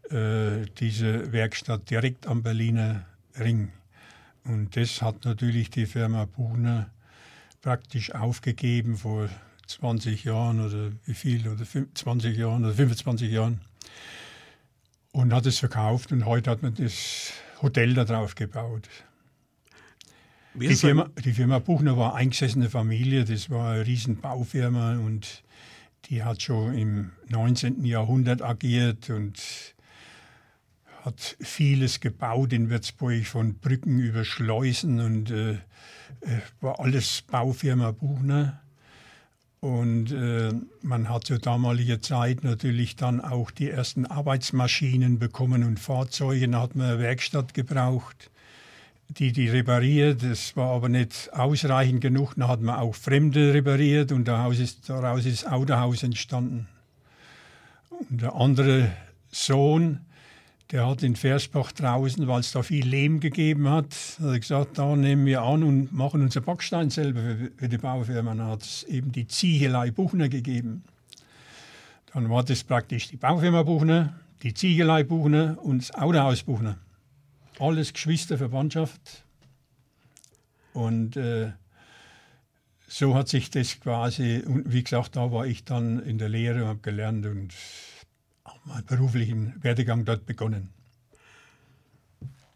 äh, diese Werkstatt direkt am Berliner Ring. Und das hat natürlich die Firma Buchner praktisch aufgegeben vor 20 Jahren oder wie viel, oder 20 Jahren oder 25 Jahren und hat es verkauft und heute hat man das Hotel da drauf gebaut. Die Firma, die Firma, Buchner war eingesessene Familie, das war eine riesen Baufirma und die hat schon im 19. Jahrhundert agiert und hat vieles gebaut in Würzburg, von Brücken über Schleusen und äh, äh war alles Baufirma Buchner. Und äh, man hat zur damaligen Zeit natürlich dann auch die ersten Arbeitsmaschinen bekommen und Fahrzeuge. Da hat man eine Werkstatt gebraucht, die die repariert. Das war aber nicht ausreichend genug. Da hat man auch Fremde repariert und daraus ist, daraus ist das Autohaus entstanden. Und der andere Sohn, der hat in Versbach draußen, weil es da viel Lehm gegeben hat, hat gesagt, da nehmen wir an und machen unser Backstein selber für, für die Baufirma. Dann hat es eben die Ziegelei Buchner gegeben. Dann war das praktisch die Baufirma Buchner, die Ziegelei Buchner und das Autohaus Buchner. Alles Geschwisterverwandtschaft. Und äh, so hat sich das quasi, und wie gesagt, da war ich dann in der Lehre und habe gelernt und meinen beruflichen Werdegang dort begonnen.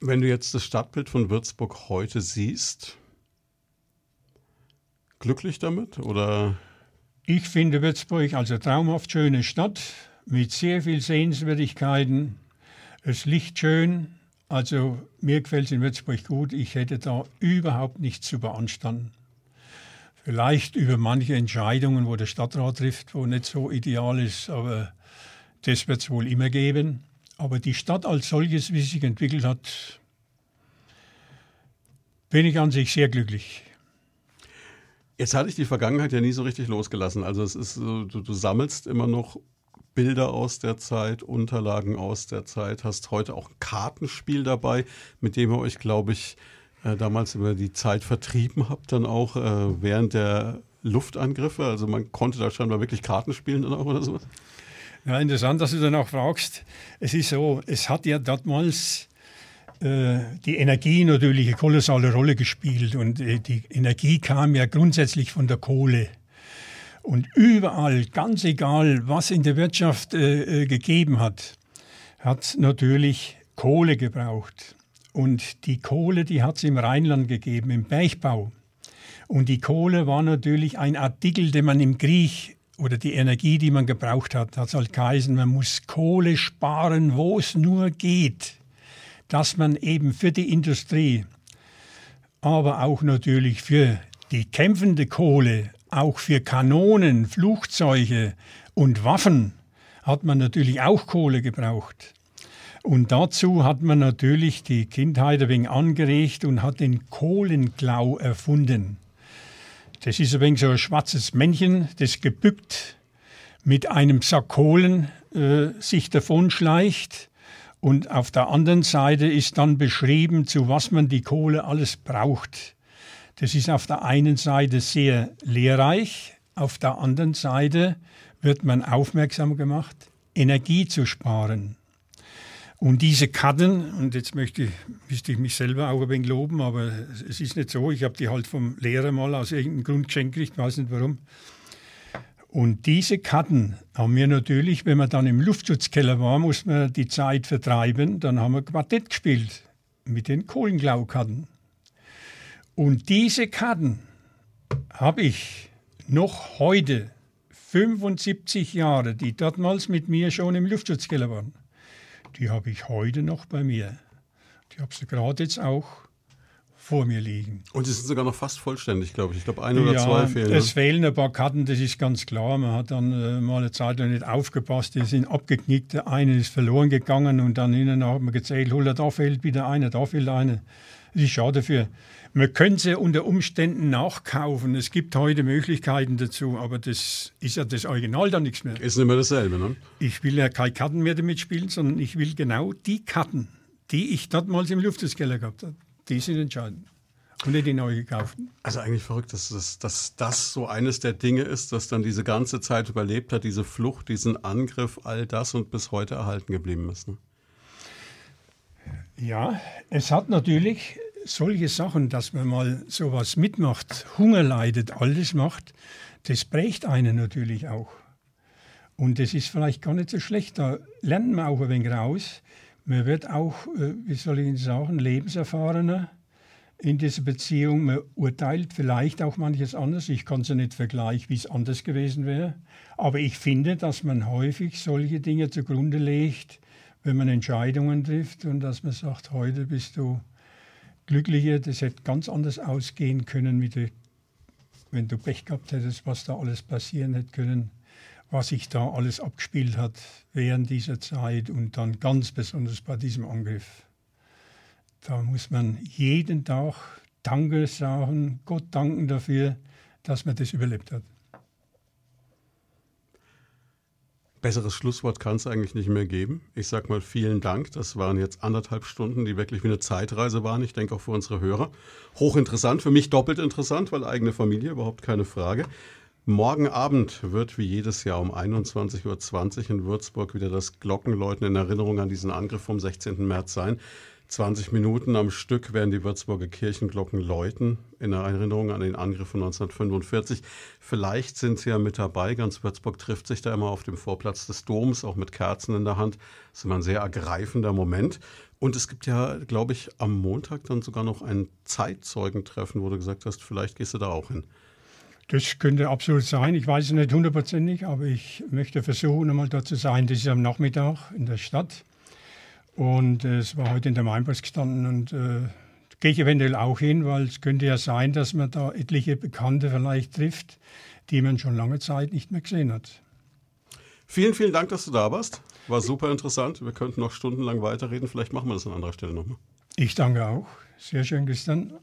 Wenn du jetzt das Stadtbild von Würzburg heute siehst, glücklich damit oder? Ich finde Würzburg als eine traumhaft schöne Stadt mit sehr viel Sehenswürdigkeiten. Es liegt schön, also mir gefällt es in Würzburg gut. Ich hätte da überhaupt nichts zu beanstanden. Vielleicht über manche Entscheidungen, wo der Stadtrat trifft, wo nicht so ideal ist, aber das wird es wohl immer geben. Aber die Stadt als solches, wie sie sich entwickelt hat, bin ich an sich sehr glücklich. Jetzt hatte ich die Vergangenheit ja nie so richtig losgelassen. Also es ist du, du sammelst immer noch Bilder aus der Zeit, Unterlagen aus der Zeit, hast heute auch ein Kartenspiel dabei, mit dem ihr euch, glaube ich, äh, damals über die Zeit vertrieben habt, dann auch äh, während der Luftangriffe. Also man konnte da scheinbar wirklich Karten spielen dann auch oder sowas. Ja, interessant, dass du dann auch fragst. Es ist so, es hat ja damals äh, die Energie natürlich eine kolossale Rolle gespielt und äh, die Energie kam ja grundsätzlich von der Kohle. Und überall, ganz egal, was in der Wirtschaft äh, äh gegeben hat, hat natürlich Kohle gebraucht. Und die Kohle, die hat es im Rheinland gegeben, im Bergbau. Und die Kohle war natürlich ein Artikel, den man im Krieg oder die Energie, die man gebraucht hat, hat es halt geheißen, man muss Kohle sparen, wo es nur geht, dass man eben für die Industrie, aber auch natürlich für die kämpfende Kohle, auch für Kanonen, Flugzeuge und Waffen hat man natürlich auch Kohle gebraucht. Und dazu hat man natürlich die Kindheit ein wenig angeregt und hat den Kohlenklau erfunden. Das ist ein wenig so ein schwarzes Männchen, das gebückt mit einem Sack Kohlen äh, sich davonschleicht. Und auf der anderen Seite ist dann beschrieben, zu was man die Kohle alles braucht. Das ist auf der einen Seite sehr lehrreich, auf der anderen Seite wird man aufmerksam gemacht, Energie zu sparen. Und diese Karten, und jetzt möchte ich, müsste ich mich selber auch ein wenig loben, aber es ist nicht so, ich habe die halt vom Lehrer mal aus irgendeinem Grund geschenkt gekriegt, weiß nicht warum. Und diese Karten haben wir natürlich, wenn man dann im Luftschutzkeller war, muss man die Zeit vertreiben, dann haben wir Quartett gespielt mit den Kohlenglaukarten. Und diese Karten habe ich noch heute, 75 Jahre, die damals mit mir schon im Luftschutzkeller waren, die habe ich heute noch bei mir. Die habe ich gerade jetzt auch vor mir liegen. Und sie sind sogar noch fast vollständig, glaube ich. Ich glaube, ein oder ja, zwei fehlen. Es ne? fehlen ein paar Karten, das ist ganz klar. Man hat dann äh, mal eine Zeit lang nicht aufgepasst, die sind abgeknickt. Der eine ist verloren gegangen und dann innen hat man gezählt, da fehlt wieder eine, da fehlt eine. Das ist schade für. Man könnte sie unter Umständen nachkaufen. Es gibt heute Möglichkeiten dazu, aber das ist ja das Original dann nichts mehr. Ist nicht mehr dasselbe, ne? Ich will ja keine Karten mehr damit spielen, sondern ich will genau die Karten, die ich damals im Lufteskeller gehabt habe. Die sind entscheidend. Und nicht die neu gekauften. Also eigentlich verrückt, dass das, dass das so eines der Dinge ist, das dann diese ganze Zeit überlebt hat, diese Flucht, diesen Angriff, all das und bis heute erhalten geblieben ist. Ne? Ja, es hat natürlich solche Sachen, dass man mal sowas mitmacht, Hunger leidet, alles macht, das prägt einen natürlich auch. Und das ist vielleicht gar nicht so schlecht. Da lernt man auch ein wenig raus. Man wird auch, äh, wie soll ich sagen, lebenserfahrener in dieser Beziehung. Man urteilt vielleicht auch manches anders. Ich kann es ja nicht vergleichen, wie es anders gewesen wäre. Aber ich finde, dass man häufig solche Dinge zugrunde legt, wenn man Entscheidungen trifft und dass man sagt, heute bist du glücklicher, das hätte ganz anders ausgehen können, mit der, wenn du Pech gehabt hättest, was da alles passieren hätte können, was sich da alles abgespielt hat während dieser Zeit und dann ganz besonders bei diesem Angriff. Da muss man jeden Tag Danke sagen, Gott danken dafür, dass man das überlebt hat. Besseres Schlusswort kann es eigentlich nicht mehr geben. Ich sage mal vielen Dank. Das waren jetzt anderthalb Stunden, die wirklich wie eine Zeitreise waren. Ich denke auch für unsere Hörer. Hochinteressant, für mich doppelt interessant, weil eigene Familie, überhaupt keine Frage. Morgen Abend wird wie jedes Jahr um 21.20 Uhr in Würzburg wieder das Glockenläuten in Erinnerung an diesen Angriff vom 16. März sein. 20 Minuten am Stück werden die Würzburger Kirchenglocken läuten, in Erinnerung an den Angriff von 1945. Vielleicht sind Sie ja mit dabei. Ganz Würzburg trifft sich da immer auf dem Vorplatz des Doms, auch mit Kerzen in der Hand. Das ist immer ein sehr ergreifender Moment. Und es gibt ja, glaube ich, am Montag dann sogar noch ein Zeitzeugentreffen, wo du gesagt hast, vielleicht gehst du da auch hin. Das könnte absolut sein. Ich weiß es nicht hundertprozentig, aber ich möchte versuchen, einmal da zu sein. Das ist am Nachmittag in der Stadt. Und äh, es war heute in der Mainpass gestanden und äh, gehe ich eventuell auch hin, weil es könnte ja sein, dass man da etliche Bekannte vielleicht trifft, die man schon lange Zeit nicht mehr gesehen hat. Vielen, vielen Dank, dass du da warst. War super interessant. Wir könnten noch stundenlang weiterreden. Vielleicht machen wir das an anderer Stelle nochmal. Ich danke auch. Sehr schön, Christian.